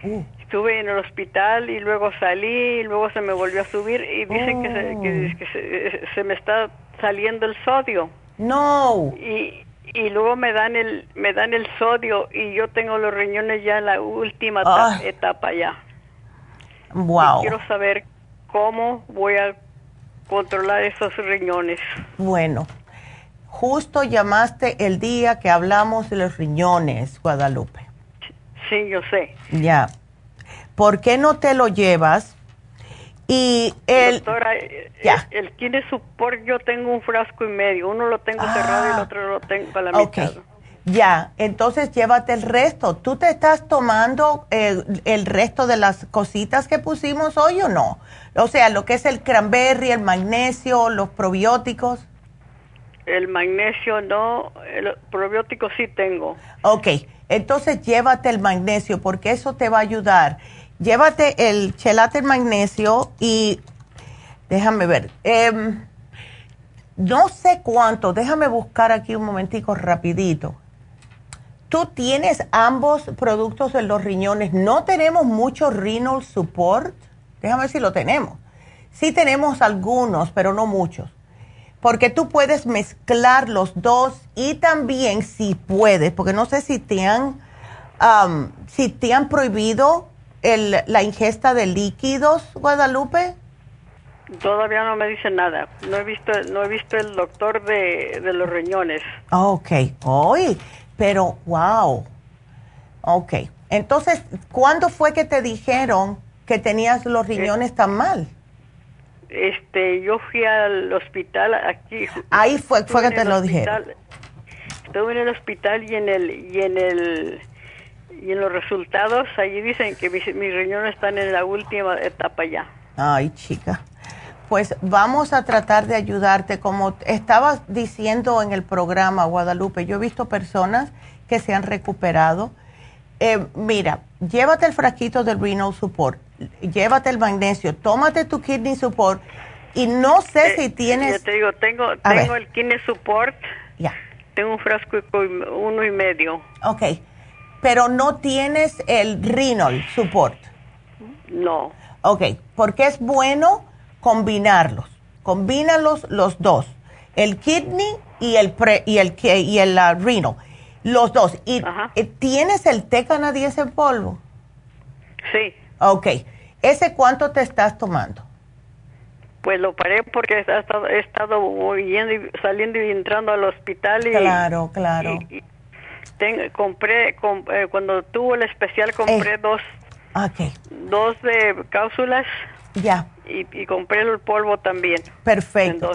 Uh. Estuve en el hospital y luego salí y luego se me volvió a subir y dicen que, se, que se, me está saliendo el sodio. No. Y, y luego me dan el me dan el sodio y yo tengo los riñones ya en la última etapa ya. Wow. quiero saber cómo voy a controlar esos riñones. Bueno, justo llamaste el día que hablamos de los riñones, Guadalupe. Sí, yo sé. Ya. ¿Por qué no te lo llevas? Y el, Doctora, eh, ya. el, Kine Support yo tengo un frasco y medio, uno lo tengo cerrado y el ah. otro lo tengo para la mitad. Ya, entonces llévate el resto. ¿Tú te estás tomando el, el, resto de las cositas que pusimos hoy o no? O sea, lo que es el cranberry, el magnesio, los probióticos. El magnesio no, el probiótico sí tengo. Ok, entonces llévate el magnesio porque eso te va a ayudar llévate el chelate magnesio y déjame ver. Em, no sé cuánto, déjame buscar aquí un momentico rapidito. Tú tienes ambos productos en los riñones. No tenemos mucho renal support. Déjame ver si lo tenemos. Sí tenemos algunos, pero no muchos. Porque tú puedes mezclar los dos y también si puedes, porque no sé si te si te han prohibido el, la ingesta de líquidos, Guadalupe? Todavía no me dice nada. No he visto, no he visto el doctor de, los riñones. Ok, hoy, pero wow. Ok, entonces, ¿cuándo fue que te dijeron que tenías los eh, riñones tan mal? Este, yo fui al hospital aquí. Ahí fue, fue que te lo dijeron. Estuve en el hospital y en el y en el y en los resultados allí dicen que mis, riñones están en la última etapa ya. Ay, chica. Pues vamos a tratar de ayudarte. Como estabas diciendo en el programa, Guadalupe, yo he visto personas que se han recuperado. Eh, mira, llévate el frasquito del renal support, llévate el magnesio, tómate tu kidney support y no sé eh, si tienes... Yo te digo, tengo, tengo el kidney support. Ya. Tengo un frasco uno y medio. Ok pero no tienes el renal support. No. Ok, porque es bueno combinarlos. Combínalos los dos, el kidney y el pre, y el y el uh, renal, los dos. Y eh, tienes el té canadiense en polvo. Sí. Ok, ese cuánto te estás tomando? Pues lo paré porque he estado, he estado yendo y saliendo y entrando al hospital y claro, claro compré, eh, cuando tuvo el especial, compré eh, dos, dos de cápsulas. Ya. Y, compré el polvo también. Perfecto.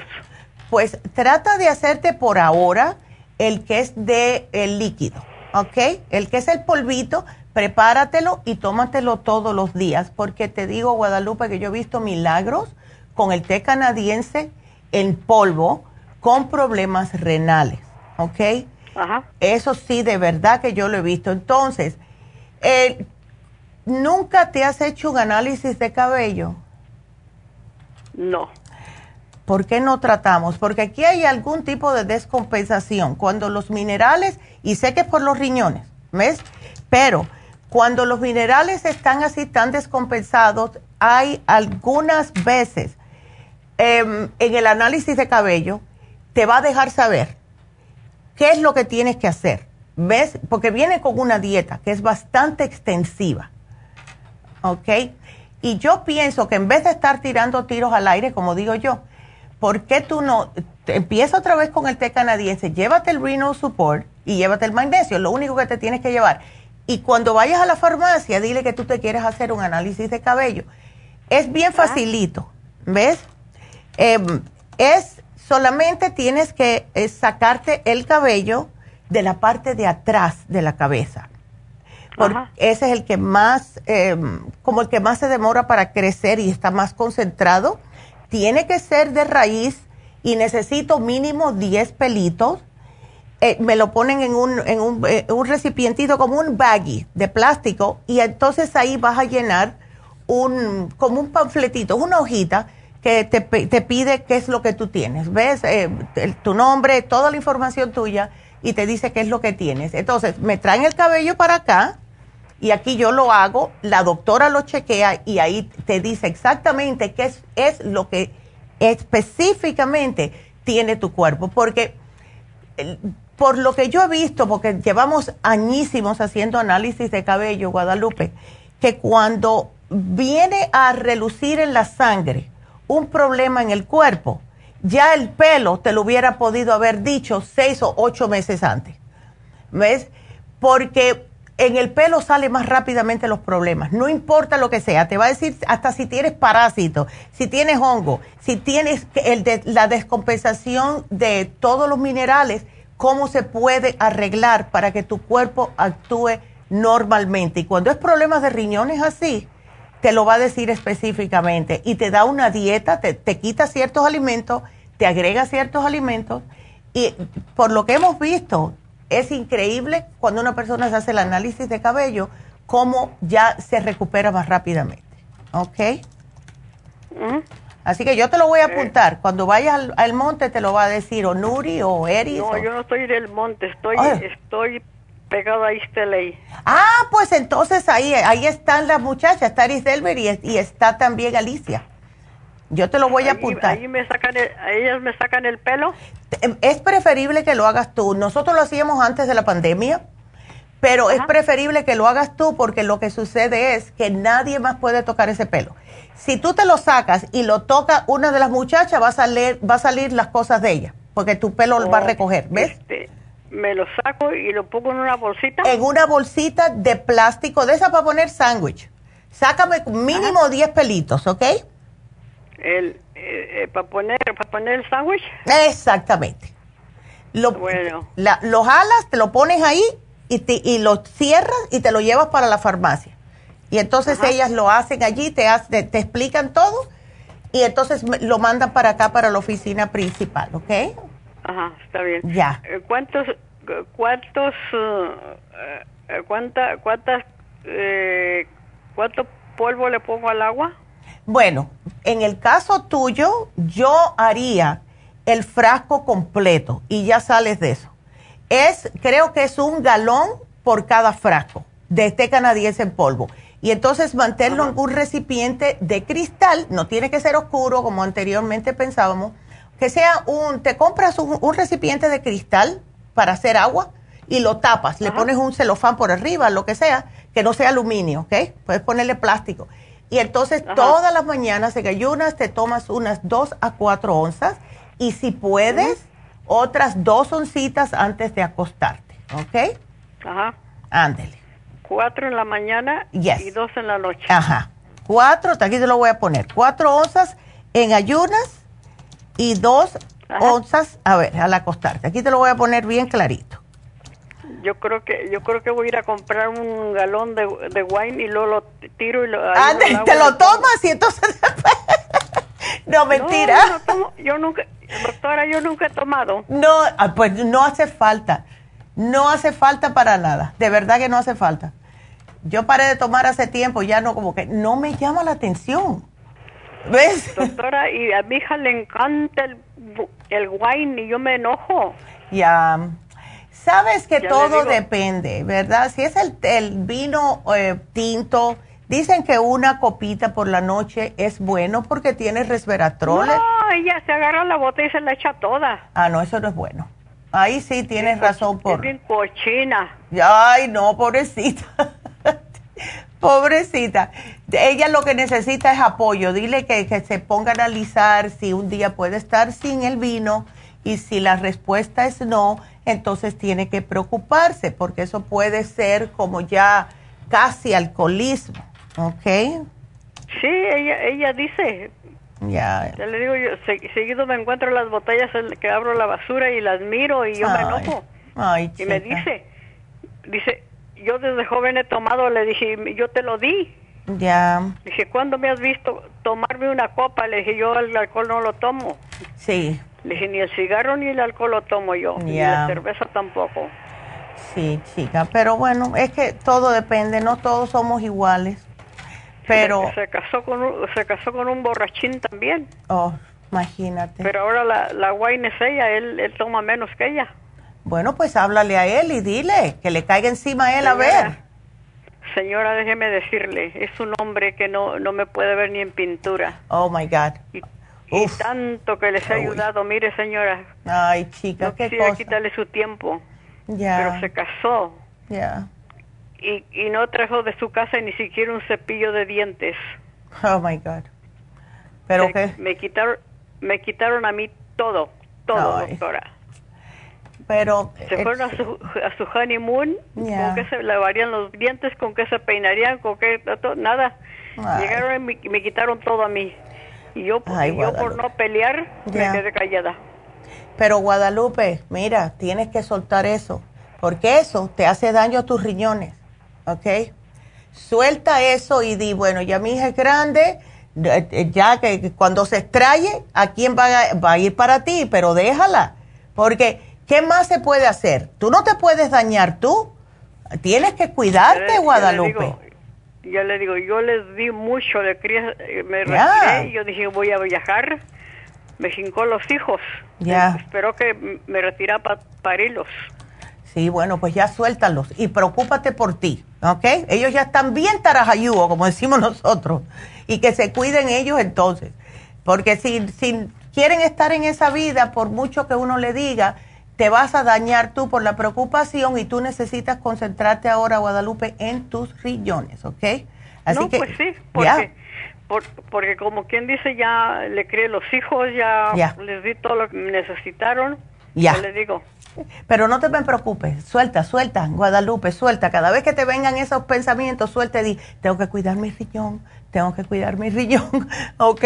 Pues trata de hacerte por ahora el que es de el líquido, ¿ok? El que es el polvito, prepáratelo y tómatelo todos los días, porque te digo, Guadalupe, que yo he visto milagros con el té canadiense en polvo con problemas renales, ¿ok? Ajá. Eso sí, de verdad que yo lo he visto. Entonces, eh, ¿nunca te has hecho un análisis de cabello? No. ¿Por qué no tratamos? Porque aquí hay algún tipo de descompensación. Cuando los minerales, y sé que es por los riñones, ¿ves? Pero cuando los minerales están así tan descompensados, hay algunas veces em, en el análisis de cabello, te va a dejar saber qué es lo que tienes que hacer. ¿Ves? Porque viene con una dieta que es bastante extensiva. ¿Ok? Y yo pienso que en vez de estar tirando tiros al aire, como digo yo, ¿por qué tú no empieza otra vez con el té canadiense? Llévate el renal support y llévate el magnesio, lo único que te tienes que llevar. Y cuando vayas a la farmacia, dile que tú te quieres hacer un análisis de cabello. Es bien facilito, ¿ves? Em, es solamente tienes que eh, sacarte el cabello de la parte de atrás de la cabeza. Porque ese es el que más, em, como el que más se demora para crecer y está más concentrado tiene que ser de raíz y necesito mínimo 10 pelitos. Eh, me lo ponen en, un, en un, eh, un, recipientito como un baggy de plástico y entonces ahí vas a llenar un, como un panfletito, una hojita que te, pide qué es lo que tú tienes. ¿Ves? Eh, tu nombre, toda la información tuya y te dice qué es lo que tienes. Entonces, me traen el cabello para acá y aquí yo lo hago, la doctora lo chequea y ahí te dice exactamente qué es, es lo que específicamente tiene tu cuerpo. Porque por lo que yo he visto, porque llevamos añísimos haciendo análisis de cabello, Guadalupe, que cuando viene a relucir en la sangre un problema en el cuerpo, ya el pelo te lo hubiera podido haber dicho seis o ocho meses antes. ¿Ves? Porque en el pelo sale más rápidamente los problemas, no importa lo que sea, te va a decir hasta si tienes parásito, si tienes hongo, si tienes la descompensación de todos los minerales, cómo se puede arreglar para que tu cuerpo actúe normalmente. Y cuando es problemas de riñones así, te lo va a decir específicamente y te da una dieta, te, te quita ciertos alimentos, te agrega ciertos alimentos y por lo que hemos visto, es increíble cuando una persona se hace el análisis de cabello, cómo ya se recupera más rápidamente. ¿Ok? Así que yo te lo voy a eh. apuntar. Cuando vayas al, monte te lo va a decir o Nuri o Eris. No, yo no estoy del monte, estoy, estoy pegada a Isteley. Ah, pues entonces ahí, ahí están las muchachas, está Iris Delver y está también Alicia. Yo te lo voy a apuntar. Ahí me sacan ellas me sacan el pelo. Em, es preferible que lo hagas tú. Nosotros lo hacíamos antes de la pandemia, pero es preferible que lo hagas tú porque lo que sucede es que nadie más puede tocar ese pelo. Si tú te lo sacas y lo toca una de las muchachas, va a salir, va a salir las cosas de ella, porque tu pelo lo va a recoger, ¿ves? Este, me lo saco y lo pongo en una bolsita. En una bolsita de plástico, de esa para poner sándwich. Sácame mínimo 10 pelitos, ¿ok? el eh, eh, para poner para poner el sándwich exactamente lo, bueno. los alas te lo pones ahí y, te, y lo cierras y te lo llevas para la farmacia y entonces ellas lo hacen allí te, te, explican todo y entonces lo mandan para acá para la oficina principal ¿ok? Ajá está bien ya eh, cuántos cuántos cuánta cuántas cuánto polvo le pongo al agua bueno, en el caso tuyo, yo haría el frasco completo y ya sales de eso. Es, creo que es un galón por cada frasco de este canadiense en polvo. Y entonces mantenerlo en un recipiente de cristal, no tiene que ser oscuro como anteriormente pensábamos, que sea un, te compras un, recipiente de cristal para hacer agua y lo tapas, le pones un celofán por arriba, lo que sea, que no sea aluminio, ¿ok? Puedes ponerle plástico y entonces todas las mañanas en ayunas te tomas unas dos a cuatro onzas y si puedes, otras dos oncitas antes de acostarte, ¿ok? Ajá. Ándele. Cuatro en la mañana y dos en la noche. Ajá. Cuatro, aquí te lo voy a poner, cuatro onzas en ayunas y dos onzas, a ver, al acostarte. Aquí te lo voy a poner bien clarito. Yo creo que yo creo que voy a ir a comprar un galón de, de wine y luego lo tiro y lo. Ah, te, lo tomas y entonces. no, mentira. yo nunca, doctora, yo nunca he tomado. No, ah, pues no hace falta. No hace falta para nada. De verdad que no hace falta. Yo paré de tomar hace tiempo, ya no, como que no me llama la atención. ¿Ves? Doctora, y a mi hija le encanta el, el wine y yo me enojo. Ya. Sabes que todo depende, ¿verdad? Si es el, el vino eh, tinto, dicen que una copita por la noche es bueno porque tiene resveratrol. No, ella se agarra la botella y se la echa toda. Ah, no, eso no es bueno. Ahí sí tienes razón por... Es bien cochina. Ay, no, pobrecita. pobrecita. Ella lo que necesita es apoyo. Dile que, que se ponga a analizar si un día puede estar sin el vino y si la respuesta es no, entonces tiene que preocuparse porque eso puede ser como ya casi alcoholismo, ¿ok? Sí, ella, ella dice. Ya. Ya le digo, yo seguido me encuentro las botellas que abro la basura y las miro y yo me enojo. Ay, y me dice, dice, yo desde joven he tomado, le dije, yo te lo di. Ya. Dije, ¿cuándo me has visto tomarme una copa? Le dije, yo el alcohol no lo tomo. Sí. Le dije, ni el cigarro ni el alcohol lo tomo yo, ni la cerveza tampoco. Sí, chica, pero bueno, es que todo depende, no todos somos iguales. Pero se, casó con un, se casó con un borrachín también. Oh, imagínate. Pero ahora la, la es ella, él, él toma menos que ella. Bueno, pues háblale a él y dile que le caiga encima a él a ver. Señora, déjeme decirle, es un hombre que no, no me puede ver ni en pintura. Oh, my God. Y tanto que les ha ayudado, mire señora. Ay, chica, qué cosa. quitarle su tiempo. Ya. Pero se casó. Ya. Y, y no trajo de su casa ni siquiera un cepillo de dientes. Oh my God. Pero qué. Me quitaron, me quitaron a mí todo, todo, doctora. Pero se fueron a su, a su honeymoon, con qué se lavarían los dientes, con qué se peinarían, con qué nada. Llegaron y me, me quitaron todo a mí. Y yo, yo por no pelear me quedé callada. Pero Guadalupe, mira, tienes que soltar eso, porque eso te hace daño a tus riñones, ¿ok? Suelta eso y di, bueno, ya mi hija es grande, eh, ya que cuando se extraye, ¿a quién va a, va a ir para ti? Pero déjala, porque ¿qué más se puede hacer? Tú no te puedes dañar tú, tienes que cuidarte, Guadalupe ya le digo, yo les di mucho de cría, eh, me retiré y yo dije, voy a viajar, me jincó los hijos. Ya. Espero que me retira para parirlos. Sí, bueno, pues ya suéltalos y preocúpate por ti, ¿ok? Ellos ya están bien tarajayúos, como decimos nosotros, y que se cuiden ellos entonces. Porque si, si quieren estar en esa vida, por mucho que uno le diga, te vas a dañar tú por la preocupación y tú necesitas concentrarte ahora, Guadalupe, en tus riñones, ¿ok? Así no, pues sí, porque, porque como quien dice, ya le crié los hijos, ya, les di todo lo que necesitaron, ya les digo. Pero no te preocupes, suelta, suelta, Guadalupe, suelta. Cada vez que te vengan esos pensamientos, suelta y di, tengo que cuidar mi riñón, tengo que cuidar mi riñón, ¿ok?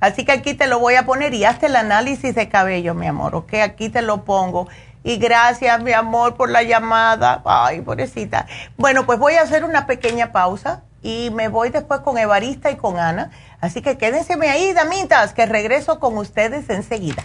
Así que aquí te lo voy a poner y hazte el análisis de cabello, mi amor, ¿ok? Aquí te lo pongo. Y gracias, mi amor, por la llamada. Ay, pobrecita. Bueno, pues voy a hacer una pequeña pausa y me voy después con Evarista y con Ana. Así que quédense ahí, damitas, que regreso con ustedes enseguida.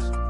podcast.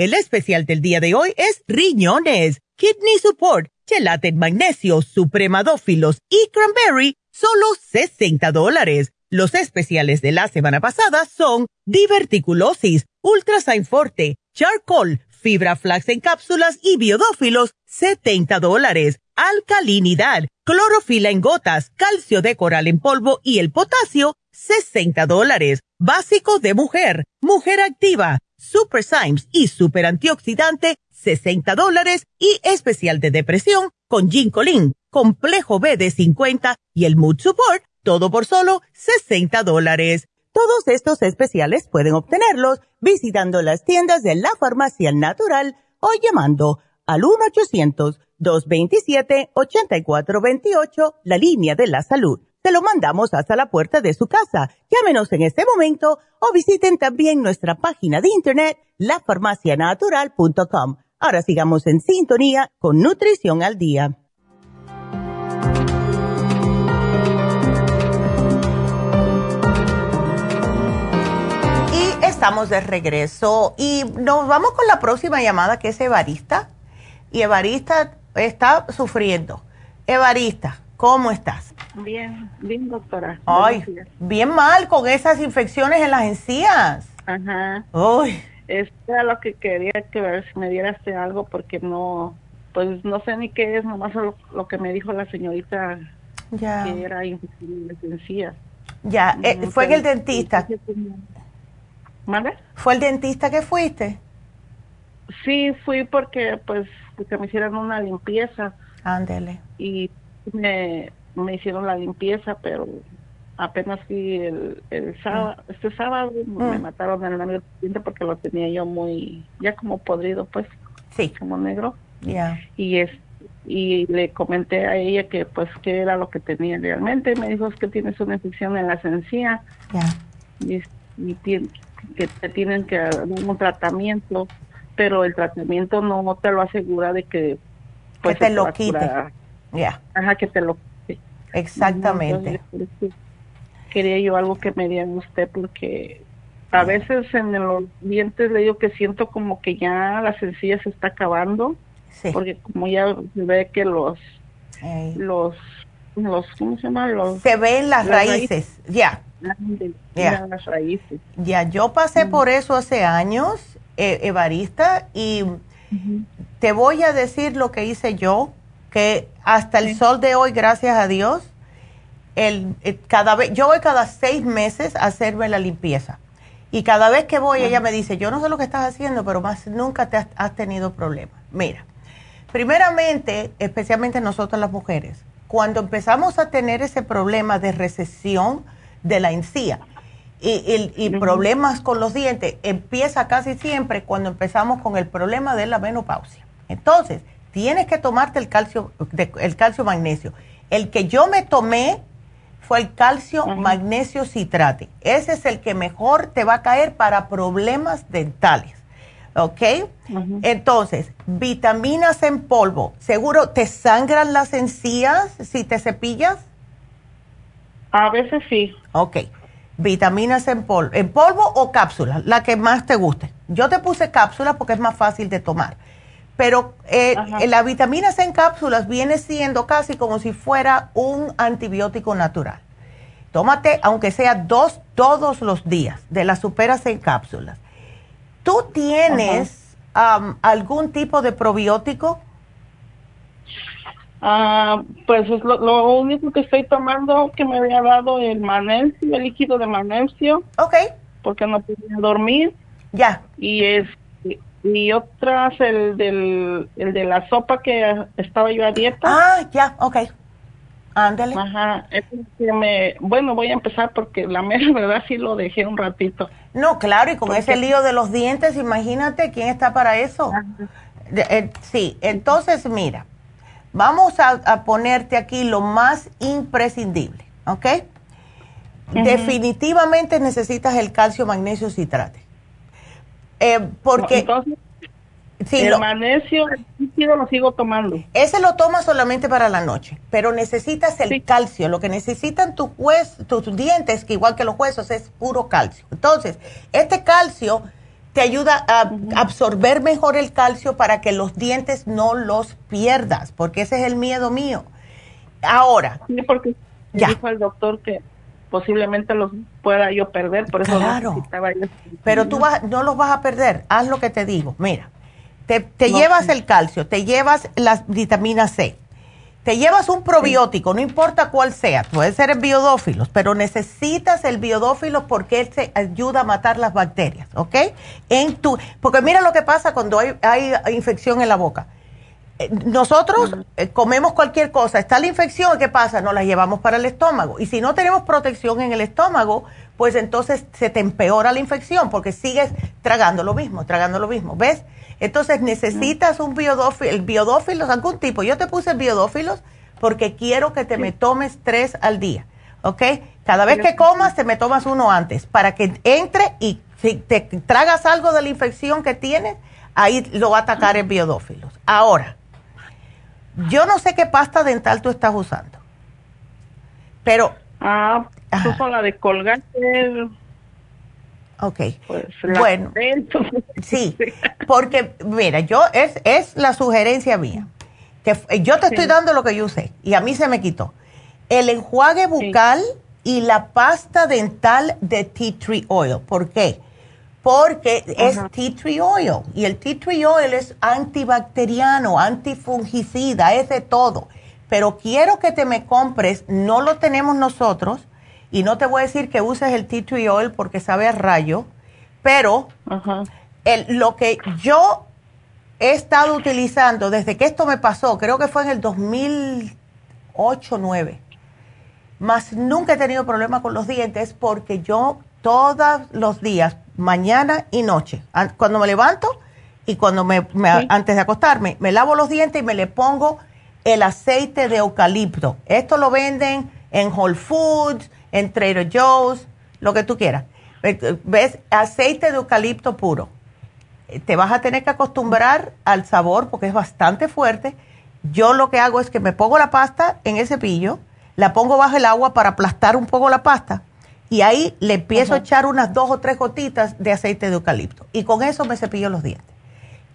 El especial del día de hoy es riñones, kidney support, gelate magnesio, supremadófilos y cranberry, solo 60 dólares. Los especiales de la semana pasada son diverticulosis, ultrasign forte, charcoal, fibra flax en cápsulas y biodófilos, 70 dólares. Alcalinidad, clorofila en gotas, calcio de coral en polvo y el potasio, 60 dólares. Básico de mujer, mujer activa, Super Symes y Super Antioxidante, 60 dólares y especial de depresión con Ginkolin, complejo B de 50 y el Mood Support, todo por solo 60 dólares. Todos estos especiales pueden obtenerlos visitando las tiendas de la farmacia natural o llamando al 1-800-227-8428, la línea de la salud te lo mandamos hasta la puerta de su casa. Llámenos en este momento o visiten también nuestra página de internet, lafarmacianatural.com. Ahora sigamos en sintonía con Nutrición al Día. Y estamos de regreso y nos vamos con la próxima llamada que es Evarista. Y Evarista está sufriendo. Evarista, ¿cómo estás? Bien, bien, doctora. Ay, bien mal con esas infecciones en las encías. Ajá. Uy. Esto era lo que quería que ver si me dieras algo porque no, pues no sé ni qué es, nomás lo, lo que me dijo la señorita ya. que era infección en las encías. Ya, eh, ¿fue en el dentista? ¿Mande? ¿Fue el dentista que fuiste? Sí, fui porque pues que me hicieron una limpieza. Ándele. Y me, me hicieron la limpieza, pero apenas fui el, el sábado, mm. este sábado me mm. mataron el amigo porque lo tenía yo muy, ya como podrido, pues, sí. como negro. Ya. Y es y le comenté a ella que pues que era lo que tenía realmente. Me dijo es que tienes una infección en las encías y, y que te tienen que dar un tratamiento, pero el tratamiento no te lo asegura de que pues, que te lo quite. Ya. Ajá, que te lo Exactamente. quería yo algo que me diera usted porque a veces en los dientes le digo que siento como que ya la sencilla se está acabando. Porque como ya ve que los los los ¿cómo se llama? Los se ven las, raíces, ya. Ya. Las raíces. Ya, yo pasé por eso hace años, eh, Evarista, y te voy a decir lo que hice yo que hasta el sol de hoy, gracias a Dios, el, eh, cada vez, yo voy cada seis meses a hacerme la limpieza. Y cada vez que voy, ella me dice, yo no sé lo que estás haciendo, pero más nunca te has, tenido problemas. Mira, primeramente, especialmente nosotros las mujeres, cuando empezamos a tener ese problema de recesión de la encía y, y problemas con los dientes, empieza casi siempre cuando empezamos con el problema de la menopausia. Entonces, tienes que tomarte el calcio, el calcio magnesio. El que yo me tomé fue el calcio magnesio citrate. Ese es el que mejor te va a caer para problemas dentales. ¿Ok? Entonces, vitaminas en polvo. ¿Seguro te sangran las encías si te cepillas? A veces sí. Ok. Vitaminas en polvo. ¿En polvo o cápsulas? La que más te guste. Yo te puse cápsulas porque es más fácil de tomar. Pero eh, las vitaminas en cápsulas viene siendo casi como si fuera un antibiótico natural. Tómate, aunque sea dos todos los días, de las superas en cápsulas. ¿Tú tienes algún tipo de probiótico? Ah, pues es lo, único que estoy tomando que me había dado el magnesio, el líquido de magnesio. Ok. Porque no podía dormir. Ya. Y es y otras el del el de la sopa que estaba yo a dieta. Ah, ya, ok. Ándale. Ajá, es que me, bueno, voy a empezar porque la mera verdad sí lo dejé un ratito. No, claro, y con ese lío de los dientes, imagínate quién está para eso. Eh, sí, entonces mira, vamos a, ponerte aquí lo más imprescindible, ¿ok? Definitivamente necesitas el calcio, magnesio, citrate. Eh, porque... Sí, el magnesio, el líquido lo sigo tomando. Ese lo tomas solamente para la noche, pero necesitas el calcio. Lo que necesitan tus, tus dientes, que igual que los huesos, es puro calcio. Entonces, este calcio te ayuda a absorber mejor el calcio para que los dientes no los pierdas, porque ese es el miedo mío. Ahora. Sí, porque ya. dijo el doctor que posiblemente los pueda yo perder, por eso claro. Pero tú vas, no los vas a perder. Haz lo que te digo. Mira te, llevas el calcio, te llevas las vitaminas C, te llevas un probiótico, no importa cuál sea, puede ser el biodófilos, pero necesitas el biodófilos porque él se ayuda a matar las bacterias, ¿ok? En tu, porque mira lo que pasa cuando hay, infección en la boca. Eh, nosotros eh, comemos cualquier cosa, está la infección, ¿qué pasa? Nos la llevamos para el estómago. Y si no tenemos protección en el estómago, pues entonces se te empeora la infección porque sigues tragando lo mismo, tragando lo mismo. ¿Ves? Entonces necesitas un biodófilo, el biodófilos, algún tipo. Yo te puse biodófilos porque quiero que te me tomes tres al día, ¿ok? Cada vez que comas, te me tomas uno antes para que entre y si te tragas algo de la infección que tienes, ahí lo va a atacar el biodófilos. Ahora, yo no sé qué pasta dental tú estás usando, pero... Ah, uso la de colgate Ok. Pues, bueno, sí, porque mira, yo es, es la sugerencia mía. Que yo te estoy dando lo que yo usé y a mí se me quitó. El enjuague bucal y la pasta dental de tea tree oil. ¿Por qué? Porque es tea tree oil y el tea tree oil es antibacteriano, antifungicida, es de todo. Pero quiero que te me compres, no lo tenemos nosotros, y no te voy a decir que uses el tea tree oil porque sabe a rayo, pero lo que yo he estado utilizando desde que esto me pasó, creo que fue en el 2008 9 más nunca he tenido problema con los dientes porque yo todos los días, mañana y noche, cuando me levanto y cuando me, antes de acostarme, me lavo los dientes y me le pongo el aceite de eucalipto. Esto lo venden en Whole Foods, en Trader Joe's, lo que tú quieras. ¿Ves? Aceite de eucalipto puro. Te vas a tener que acostumbrar al sabor porque es bastante fuerte. Yo lo que hago es que me pongo la pasta en ese pillo, la pongo bajo el agua para aplastar un poco la pasta y ahí le empiezo a echar unas dos o tres gotitas de aceite de eucalipto y con eso me cepillo los dientes.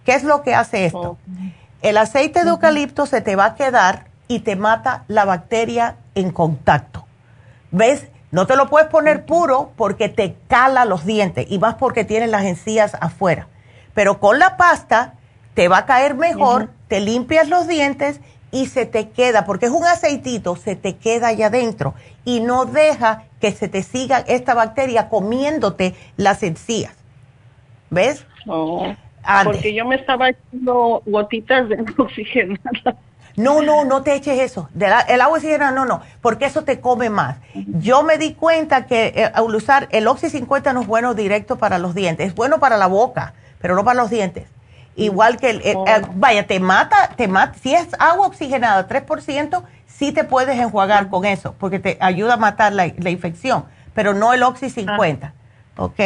¿Qué es lo que hace esto? El aceite de eucalipto se te va a quedar y te mata la bacteria en contacto. ¿Ves? No te lo puedes poner puro porque te cala los dientes y más porque tienes las encías afuera. Pero con la pasta te va a caer mejor, te limpias los dientes y se te queda, porque es un aceitito, se te queda allá adentro y no deja que se te siga esta bacteria comiéndote las encías. ¿Ves? Oh, porque yo me estaba echando gotitas de oxígeno. No, no, no te eches eso. el agua oxigenada, no, no, porque eso te come más. Yo me di cuenta que eh, al usar el Oxy 50 no es bueno directo para los dientes, es bueno para la boca, pero no para los dientes. Igual que, el, eh, eh, vaya, te mata, te mata. Si es agua oxigenada, 3%, sí te puedes enjuagar con eso, porque te ayuda a matar la, infección, pero no el Oxy 50. ¿Ok?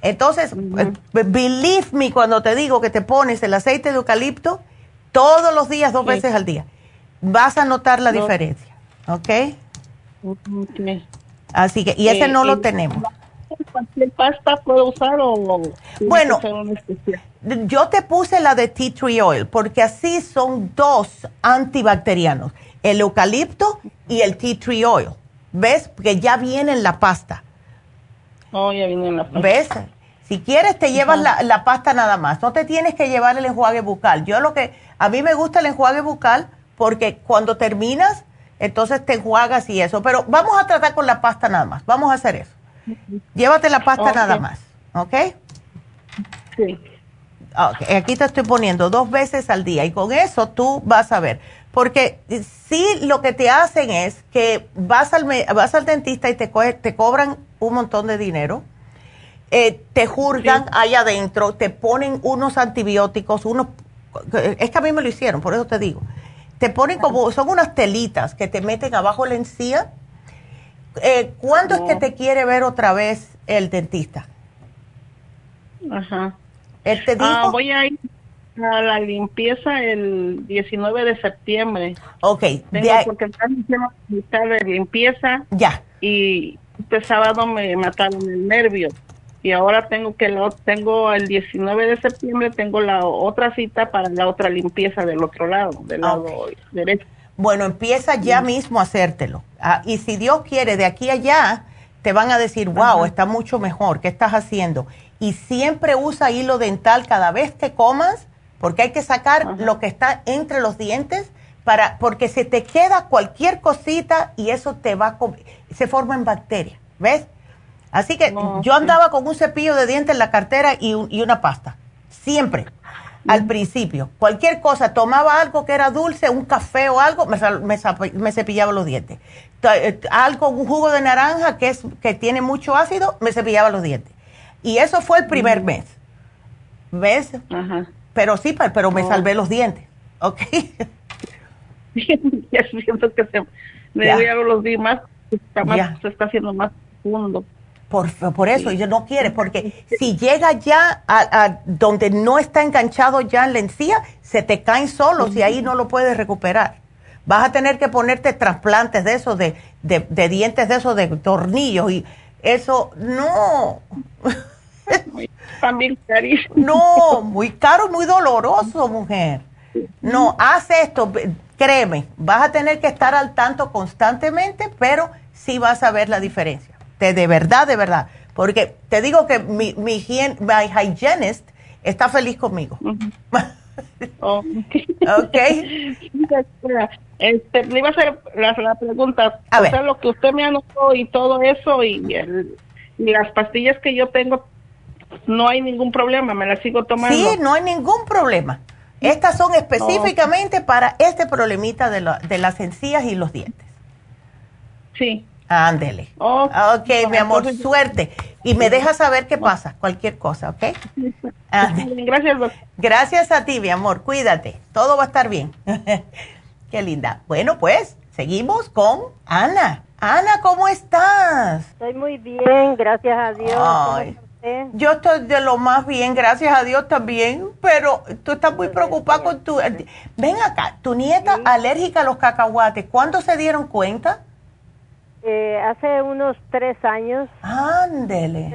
Entonces, eh, believe me cuando te digo que te pones el aceite de eucalipto todos los días, dos veces al día. Vas a notar la diferencia, ¿ok? Así que, y ese no lo tenemos. ¿Cualquier pasta puedo usar o...? Bueno, yo te puse la de tea tree oil porque así son dos antibacterianos, el eucalipto y el tea tree oil. ¿Ves? Que ya viene en la pasta. Oh, ya viene en la pasta. ¿Ves? Si quieres te llevas la, la, pasta nada más. No te tienes que llevar el enjuague bucal. Yo lo que... A mí me gusta el enjuague bucal porque cuando terminas, entonces te enjuagas y eso. Pero vamos a tratar con la pasta nada más. Vamos a hacer eso. Llévate la pasta nada más. ¿Ok? Sí. Okay. Aquí te estoy poniendo dos veces al día y con eso tú vas a ver. Porque sí lo que te hacen es que vas al, vas al dentista y te, te cobran un montón de dinero, eh, te juzgan ahí adentro, te ponen unos antibióticos, unos... Es que a mí me lo hicieron, por eso te digo. Te ponen como, son unas telitas que te meten abajo la encía. Eh, ¿Cuándo es que te quiere ver otra vez el dentista? Ajá. ¿Él te dijo? Ah, voy a ir a la limpieza el 19 de septiembre. Ok. Tengo, porque están de limpieza. Ya. Y este sábado me mataron el nervio. Y ahora tengo que lo tengo el 19 de septiembre tengo la otra cita para la otra limpieza del otro lado, del lado derecho. Bueno, empieza ya mismo a hacértelo. Ah, y si Dios quiere, de aquí a allá, te van a decir, wow, está mucho mejor, ¿qué estás haciendo? Y siempre usa hilo dental cada vez que comas porque hay que sacar lo que está entre los dientes para porque se te queda cualquier cosita y eso te va a se forma en bacterias, ¿ves? Así que yo andaba con un cepillo de dientes en la cartera y, una pasta, siempre, al principio. Cualquier cosa, tomaba algo que era dulce, un café o algo, me, me, cepillaba los dientes. Eh, algo, un jugo de naranja que, es, que tiene mucho ácido, me cepillaba los dientes. Y eso fue el primer mes. ¿Ves? Ajá. Pero sí, pero me salvé los dientes. ¿Ok? ya siento que se, me voy a los demás, más, se está haciendo más profundo. Por, por eso, ella no quiere, porque si llega ya a, donde no está enganchado ya en la encía, se te caen solos y ahí no lo puedes recuperar. Vas a tener que ponerte trasplantes de esos, de, de, de dientes de esos, de tornillos, y eso, no. También carísimo. No, muy caro, muy doloroso, mujer. No, haz esto, créeme, vas a tener que estar al tanto constantemente, pero sí vas a ver la diferencia. De, de verdad, de verdad. Porque te digo que mi, mi, hygienist está feliz conmigo. Oh, ok. Este, le iba a hacer la, pregunta. A o sea, lo que usted me anotó y todo eso y, el, y las pastillas que yo tengo no hay ningún problema, me la sigo tomando. Sí, no hay ningún problema. Estas son específicamente para este problemita de, de, las encías y los dientes. Sí. Ándele. ok, mi amor, suerte. Y me deja saber qué pasa, cualquier cosa, ¿ok? Gracias, Gracias a ti, mi amor, cuídate. Todo va a estar bien. qué linda. Bueno, pues, seguimos con Ana. Ana, ¿cómo estás? Estoy muy bien, gracias a Dios. Yo estoy de lo más bien, gracias a Dios también, pero tú estás muy preocupada con tu... Ven acá, tu nieta alérgica a los cacahuates, ¿cuándo se dieron cuenta? Eh, hace unos tres años. Ándele.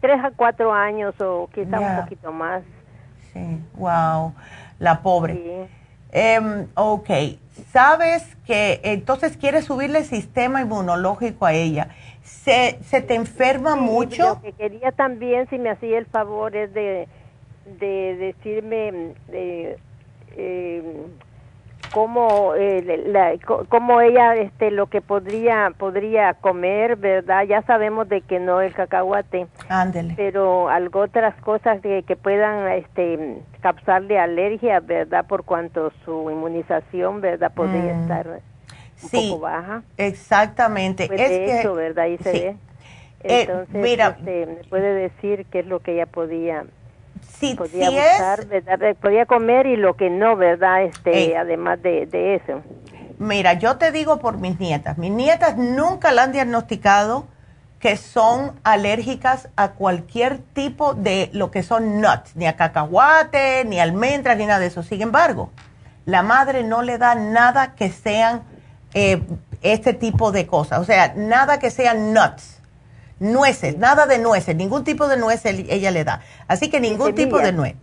Tres, a cuatro años o quizá un poquito más. Sí, wow, la pobre. Sí. Em, ok, sabes que entonces quieres subirle el sistema inmunológico a ella se, se te enferma mucho. Lo que quería también, si me hacía el favor, es de, de decirme de, eh, cómo, eh, la, cómo ella, este, lo que podría, podría comer, ¿verdad? Ya sabemos de que no el cacahuate. Ándele. Pero algo otras cosas que, que puedan, este, causarle alergia, ¿verdad? Por cuanto su inmunización, ¿verdad? Podría mm. estar sí, baja. Exactamente. Pues es eso, ¿verdad? Ahí se ve. Eh, Entonces, mira, este, me puede decir qué es lo que ella podía si, podía podía comer y lo que no, ¿verdad? Este, además de, de, eso. Mira, yo te digo por mis nietas, mis nietas nunca la han diagnosticado que son alérgicas a cualquier tipo de lo que son nuts, ni a cacahuate, ni almendras, ni nada de eso. Sin embargo, la madre no le da nada que sean eh, este tipo de cosas, o sea, nada que sean nuts, nueces, nada de nueces, ningún tipo de nueces ella le da. Así que ningún tipo de nuez,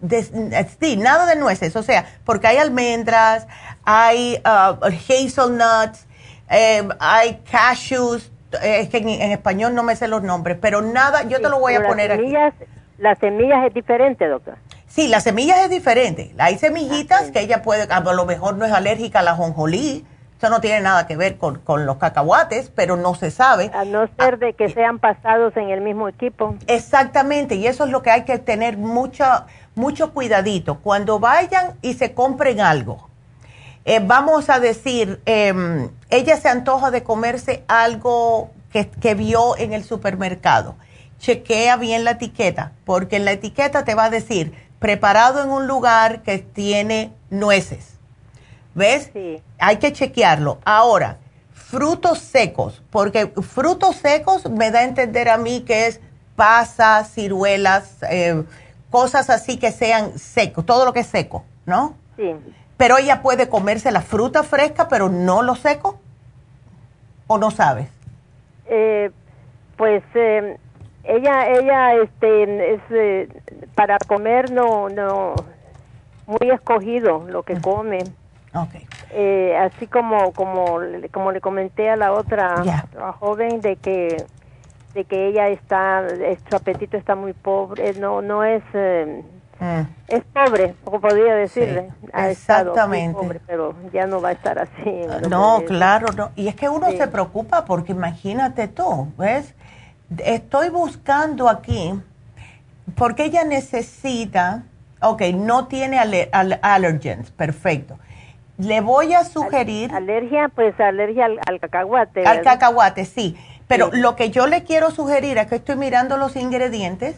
sí, nada de nueces, o sea, porque hay almendras, hay uh, hazelnuts, eh, hay cashews, eh, es que en, español no me sé los nombres, pero nada, yo te lo voy a poner semillas, aquí. Las semillas es diferente, doctor. Sí, las semillas es diferente. Hay semillitas que ella puede, a lo mejor no es alérgica a la jonjolí, eso no tiene nada que ver con, los cacahuates, pero no se sabe. A no ser de que sean pasados en el mismo equipo. Exactamente, y eso es lo que hay que tener mucho, mucho cuidadito. Cuando vayan y se compren algo, eh, vamos a decir, em, ella se antoja de comerse algo que, que, vio en el supermercado. Chequea bien la etiqueta, porque en la etiqueta te va a decir preparado en un lugar que tiene nueces. ¿Ves? Sí. Hay que chequearlo. Ahora, frutos secos, porque frutos secos me da a entender a mí que es pasas, ciruelas, eh, cosas así que sean secos, todo lo que es seco, ¿no? Sí. Pero ella puede comerse la fruta fresca, pero no lo seco. ¿O no sabes? Eh, pues eh, ella, ella, este, es eh, para comer no, no, muy escogido lo que mm. come. Okay. así como, como, como le comenté a la otra joven de que, de que ella está, su apetito está muy pobre, no, no es Mm. Es pobre, como podría decirle. exactamente. pobre, pero ya no va a estar así. No, claro, no. Y es que uno se preocupa porque imagínate tú, ¿ves? Estoy buscando aquí porque ella necesita, ok, no tiene allergens, perfecto. Le voy a sugerir... Alergia, pues alergia al, cacahuate. Al cacahuate, sí. Pero lo que yo le quiero sugerir es que estoy mirando los ingredientes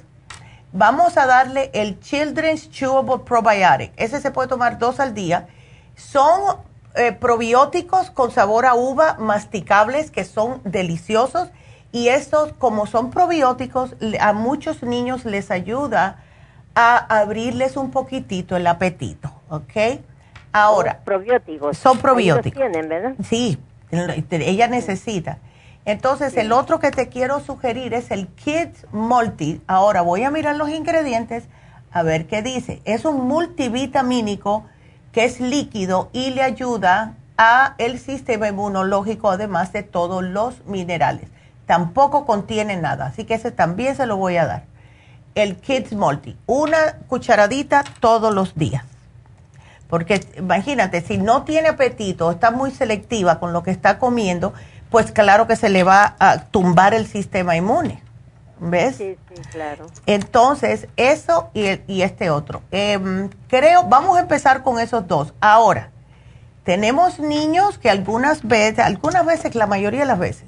Vamos a darle el Children's Chewable Probiotic. Ese se puede tomar dos al día. Son eh, probióticos con sabor a uva, masticables, que son deliciosos. Y estos, como son probióticos, a muchos niños les ayuda a abrirles un poquitito el apetito, ¿ok? Ahora. Son probióticos. Son probióticos. Tienen, ¿verdad? Sí, ella necesita. Entonces, el otro que te quiero sugerir es el Kids Multi. Ahora voy a mirar los ingredientes a ver qué dice. Es un multivitamínico que es líquido y le ayuda a el sistema inmunológico, además de todos los minerales. Tampoco contiene nada, así que ese también se lo voy a dar. El Kids Multi, una cucharadita todos los días. Porque imagínate, si no tiene apetito, está muy selectiva con lo que está comiendo, pues claro que se le va a tumbar el sistema inmune. ¿Ves? Sí, sí, claro. Entonces, eso y, este otro. Em, creo, vamos a empezar con esos dos. Ahora, tenemos niños que algunas veces, algunas veces, la mayoría de las veces,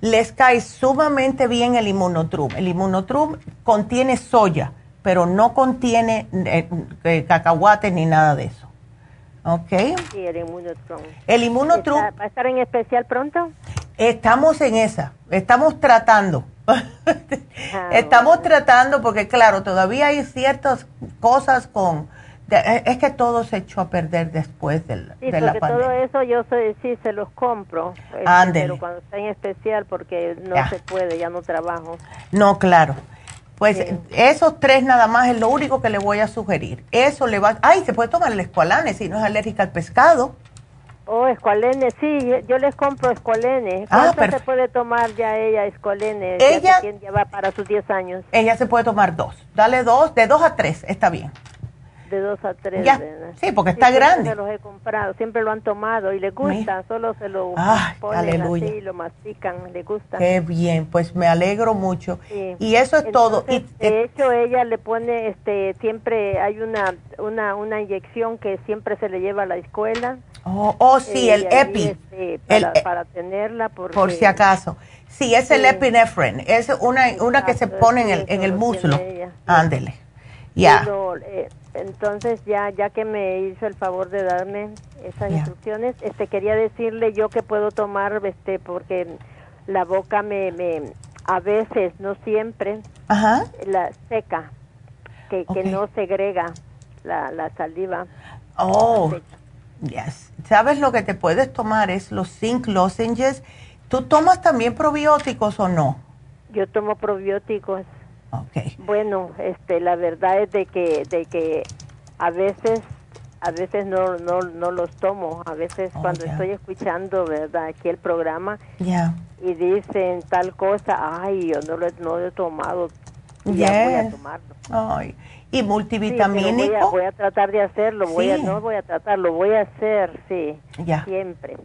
les cae sumamente bien el inmunotrum. El inmunotrum contiene soya, pero no contiene eh, eh, cacahuate ni nada de eso. Ok. Sí, el Inmunotrum. El Inmunotrum. ¿Va a estar en especial pronto? Estamos en esa, estamos tratando. Ah, estamos tratando porque, claro, todavía hay ciertas cosas con... es que todo se echó a perder después de, sí, de la pandemia. todo eso yo sí se los compro. Este, pero cuando está en especial porque no se puede, ya no trabajo. No, claro. Pues esos tres nada más es lo único que le voy a sugerir. Eso le va... Ay, se puede tomar el escualane si no es alérgica al pescado. Oh, escualene, sí, yo les compro escualene. Ah, ¿Cuánto se puede tomar ya ella escualene? Ella ya va para sus 10 años. Ella se puede tomar dos. Dale dos, de dos a tres, está bien de dos a tres. Ya. Sí, porque está grande. los he comprado, siempre lo han tomado y le gusta, solo se lo ponen así, lo mastican, le gusta. Qué bien, pues me alegro mucho. Y eso es todo. Y, de hecho, ella le pone, este, siempre hay una, una, una inyección que siempre se le lleva a la escuela. Oh, oh sí, el eh, EPI. Este, para, el, para, tenerla. Por si acaso. Sí, es el epinefrine. Es una, una que se pone en el, en el muslo. Ándele. Ya. Eh, entonces ya ya que me hizo el favor de darme esas instrucciones, este quería decirle yo que puedo tomar este porque la boca me, me a veces, no siempre, la seca, que, que no segrega la, la saliva. Oh, yes. ¿Sabes lo que te puedes tomar? Es los zinc lozenges. ¿Tú tomas también probióticos o no? Yo tomo probióticos. Okay. Bueno, este, la verdad es de que, de que a veces, a veces no, no, no los tomo. A veces oh, cuando estoy escuchando, verdad, aquí el programa y dicen tal cosa, ay, yo no lo, no lo he tomado. Ya voy a tomarlo. Ay y multivitamínico. voy, a, tratar de hacerlo, voy a, no voy a tratar, lo voy a hacer, sí, siempre.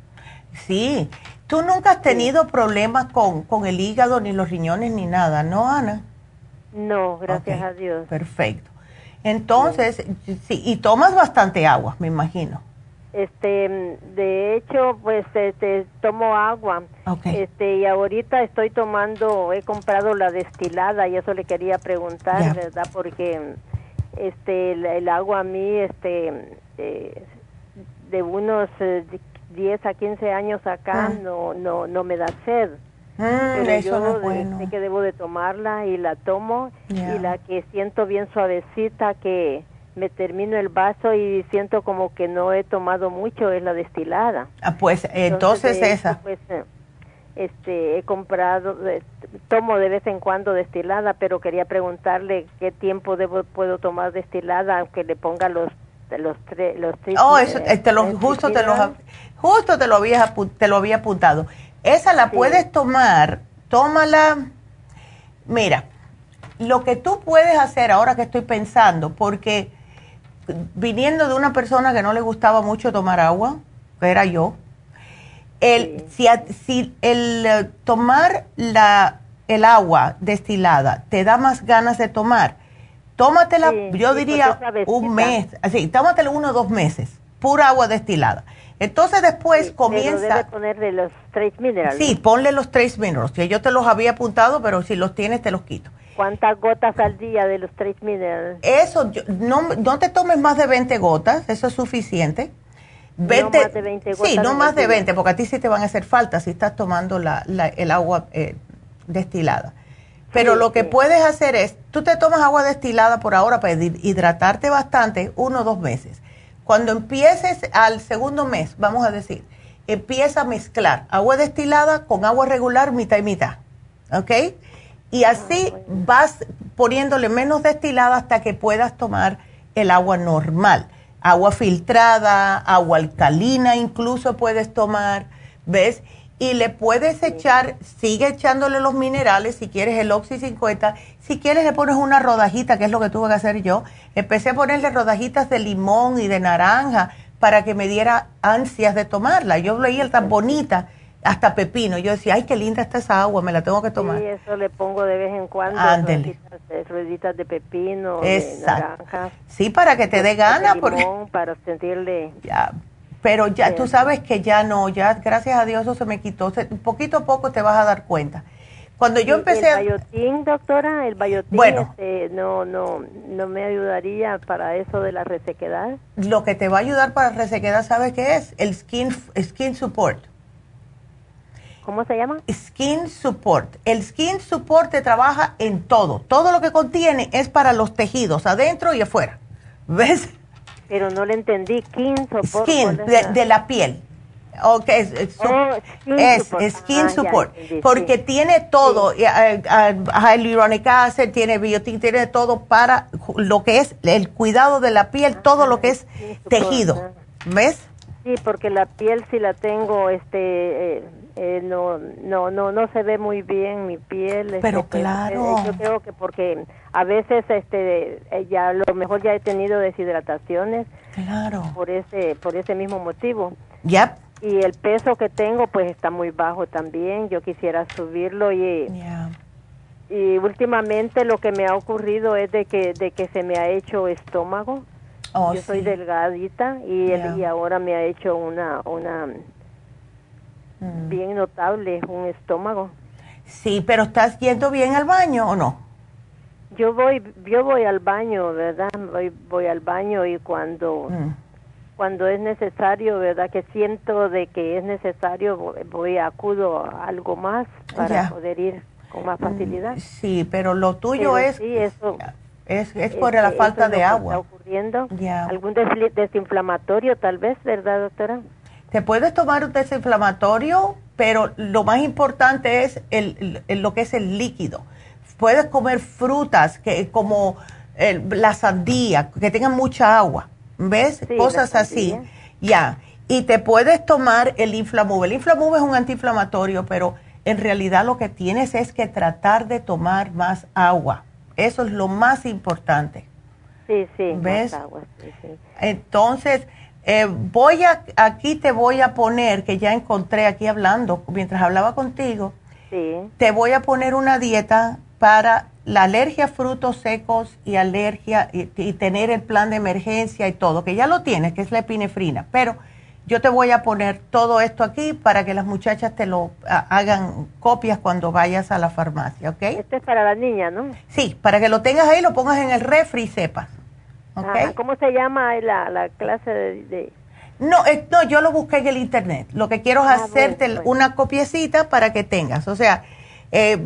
Sí, tú nunca has tenido problemas con, con el hígado, ni los riñones, ni nada, ¿no, Ana? No, gracias a Dios. Perfecto. Entonces, sí. y tomas bastante agua, me imagino. Este, de hecho, pues este, tomo agua. Este, y ahorita estoy tomando, he comprado la destilada y eso le quería preguntar, ¿verdad? Porque este el, agua a mí este eh, de unos 10 eh, a 15 años acá ah. no no no me da sed. Mm, eso no es bueno. sé que debo de tomarla y la tomo y la que siento bien suavecita que me termino el vaso y siento como que no he tomado mucho es la destilada. Ah, pues entonces, esa. Pues, eh, este he comprado tomo de vez en cuando destilada pero quería preguntarle qué tiempo debo puedo tomar destilada aunque le ponga los los tres los oh eso te lo, justo te lo justo te lo había te lo había apuntado esa la puedes tomar tómala. Mira lo que tú puedes hacer ahora que estoy pensando porque viniendo de una persona que no le gustaba mucho tomar agua que era yo el, si, si el eh, tomar la, el agua destilada te da más ganas de tomar, tómatela, yo diría un mes, así, tómatela uno o dos meses, pura agua destilada. Entonces después comienza... Pero debe ponerle los tres minerales. Sí, ponle los tres minerales, que yo te los había apuntado, pero si los tienes te los quito. ¿Cuántas gotas al día de los tres minerales? Eso, no, no te tomes más de 20 gotas, eso es suficiente. 20, no más de 20 Sí, no más de 20, porque a ti sí te van a hacer falta si estás tomando la, el agua eh, destilada. Pero lo que puedes hacer es, tú te tomas agua destilada por ahora para hidratarte bastante uno o dos meses. Cuando empieces al segundo mes, vamos a decir, empieza a mezclar agua destilada con agua regular mitad y mitad. ¿Ok? Y así ah, vas poniéndole menos destilada hasta que puedas tomar el agua normal agua filtrada, agua alcalina incluso puedes tomar, ¿ves? Y le puedes echar, sigue echándole los minerales, si quieres el Oxy 50, si quieres le pones una rodajita, que es lo que tuve que hacer yo. Empecé a ponerle rodajitas de limón y de naranja para que me diera ansias de tomarla. Yo veía tan bonita hasta pepino. Yo decía, ay, qué linda está esa agua, me la tengo que tomar. Sí, eso le pongo de vez en cuando. Rueditas de, pepino, de naranja. Sí, para que te dé gana. Porque... Para sentirle... Ya, pero ya tú sabes que ya no, ya gracias a Dios eso se me quitó. poquito a poco te vas a dar cuenta. Cuando yo empecé el bayotín, doctora, el bayotín bueno, este, no, no, no me ayudaría para eso de la resequedad. Lo que te va a ayudar para resequedad, ¿sabes qué es? El skin, skin support. ¿Cómo se llama? Skin Support. El Skin Support te trabaja en todo. Todo lo que contiene es para los tejidos, adentro y afuera. ¿Ves? Pero no le entendí. Skin Support. Skin, de, la piel. Ok, es, es, oh, Skin Support. porque tiene todo. Sí. Hyaluronic acid, tiene biotin, tiene todo para lo que es el cuidado de la piel, todo lo que es tejido. ¿Ves? Sí, porque la piel si la tengo, este, eh, eh, no, no, no, no se ve muy bien mi piel. Este, pero claro. yo creo que porque a veces, este, eh, ya a lo mejor ya he tenido deshidrataciones. Claro. Por ese, por ese mismo motivo. Yep. Y el peso que tengo, pues está muy bajo también. Yo quisiera subirlo y. Y últimamente lo que me ha ocurrido es de que, de que se me ha hecho estómago. Oh, yo soy delgadita y, y ahora me ha hecho una, una mm. bien notable, un estómago. Sí, pero ¿estás yendo bien al baño o no? Yo voy, yo voy al baño, ¿verdad? Voy, voy al baño y cuando, mm. cuando es necesario, ¿verdad? Que siento de que es necesario, voy, acudo a algo más para poder ir. con más facilidad. Sí, pero lo tuyo es... Sí, eso... Es, es por la falta de agua. Está ocurriendo. ¿Algún desinflamatorio tal vez, verdad, doctora? Te puedes tomar un desinflamatorio, pero lo más importante es el, lo que es el líquido. Puedes comer frutas que como la sandía, que tengan mucha agua, ¿ves? Cosas así. Ya. Y te puedes tomar el Inflamove. El Inflamove es un antiinflamatorio, pero en realidad lo que tienes es que tratar de tomar más agua. Eso es lo más importante. Sí, sí. ¿Ves? Entonces, eh, voy a, aquí te voy a poner, que ya encontré aquí hablando, mientras hablaba contigo, sí. te voy a poner una dieta para la alergia a frutos secos y alergia y, tener el plan de emergencia y todo, que ya lo tienes, que es la epinefrina, pero yo te voy a poner todo esto aquí para que las muchachas te lo hagan copias cuando vayas a la farmacia, ¿ok? Esto es para las niñas, ¿no? Sí, para que lo tengas ahí, lo pongas en el refri y sepas. ¿ok? ¿Cómo se llama la, clase de, No, eh, no, yo lo busqué en el internet. Lo que quiero es ah, hacerte una copiecita para que tengas. O sea, eh,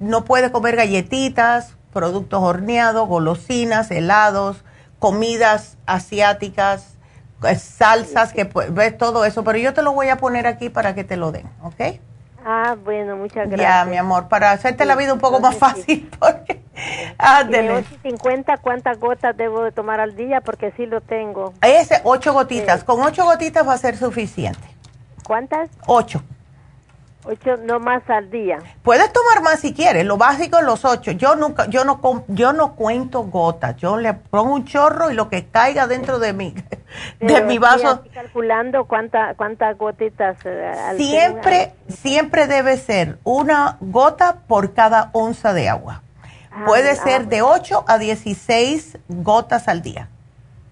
no puedes comer galletitas, productos horneados, golosinas, helados, comidas asiáticas, salsas, que ves todo eso, pero yo te lo voy a poner aquí para que te lo den, ¿ok? Ah, bueno, muchas gracias. Ya, mi amor, para hacerte la vida un poco más fácil, porque... Ándele. 50, ¿cuántas gotas debo de tomar al día? Porque sí lo tengo. Ese, ocho gotitas. Con ocho gotitas va a ser suficiente. ¿Cuántas? Ocho. Ocho, no más al día. Puedes tomar más si quieres, lo básico los ocho. Yo nunca, yo no, yo no cuento gotas, yo le pongo un chorro y lo que caiga dentro de mi, de mi vaso. calculando cuántas cuántas gotitas. Eh, siempre, siempre debe ser una gota por cada onza de agua. Ah, Puede ah, ser de 8 a 16 gotas al día.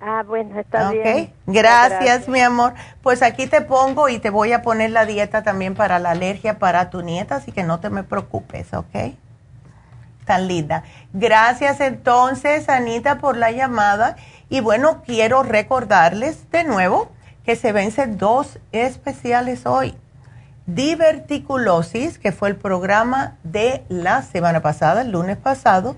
Ah, bueno, está bien. Gracias, Gracias, mi amor. Pues aquí te pongo y te voy a poner la dieta también para la alergia para tu nieta, así que no te me preocupes, ¿ok? Tan linda. Gracias entonces, Anita, por la llamada. Y bueno, quiero recordarles de nuevo que se vencen dos especiales hoy. Diverticulosis, que fue el programa de la semana pasada, el lunes pasado,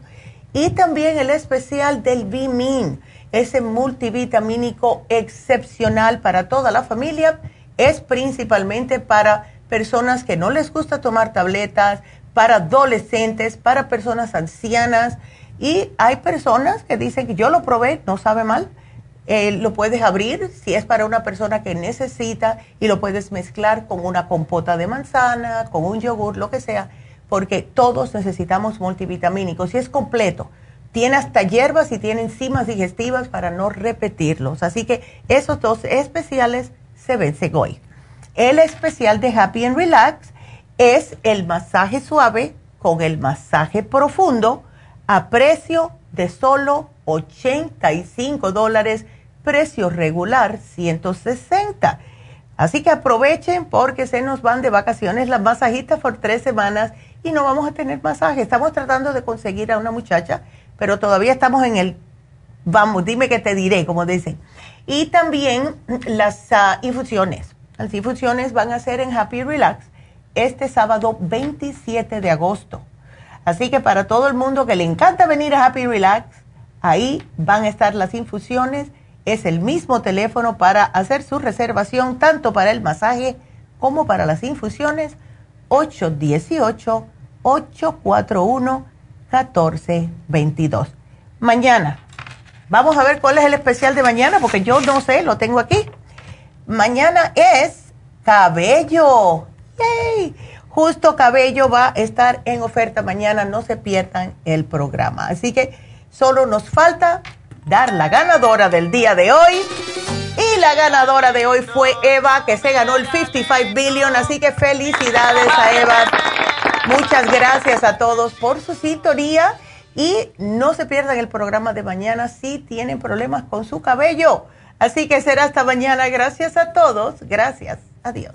y también el especial del Bimin ese multivitamínico excepcional para toda la familia. Es principalmente para personas que no les gusta tomar tabletas, para adolescentes, para personas ancianas. Y hay personas que dicen que yo lo probé, no sabe mal. Eh, lo puedes abrir si es para una persona que necesita y lo puedes mezclar con una compota de manzana, con un yogur, lo que sea, porque todos necesitamos multivitamínicos y es completo tiene hasta hierbas y tiene enzimas digestivas para no repetirlos. Así que esos dos especiales se vencen hoy. El especial de Happy and Relax es el masaje suave con el masaje profundo a precio de solo 85 dólares, precio regular 160. Así que aprovechen porque se nos van de vacaciones las masajistas por tres semanas y no vamos a tener masaje. Estamos tratando de conseguir a una muchacha pero todavía estamos en el, vamos, dime que te diré, como dicen. Y también las ah, infusiones. Las infusiones van a ser en Happy Relax este sábado 27 de agosto. Así que para todo el mundo que le encanta venir a Happy Relax, ahí van a estar las infusiones. Es el mismo teléfono para hacer su reservación, tanto para el masaje como para las infusiones. 818 841 1422. Mañana, vamos a ver cuál es el especial de mañana, porque yo no sé, lo tengo aquí. Mañana es cabello. ¡Yay! Justo cabello va a estar en oferta mañana, no se pierdan el programa. Así que solo nos falta dar la ganadora del día de hoy. Y la ganadora de hoy fue Eva, que se ganó el 55 billion. Así que felicidades a Eva. Muchas gracias a todos por su sintonía y no se pierdan el programa de mañana si tienen problemas con su cabello. Así que será hasta mañana. Gracias a todos. Gracias. Adiós.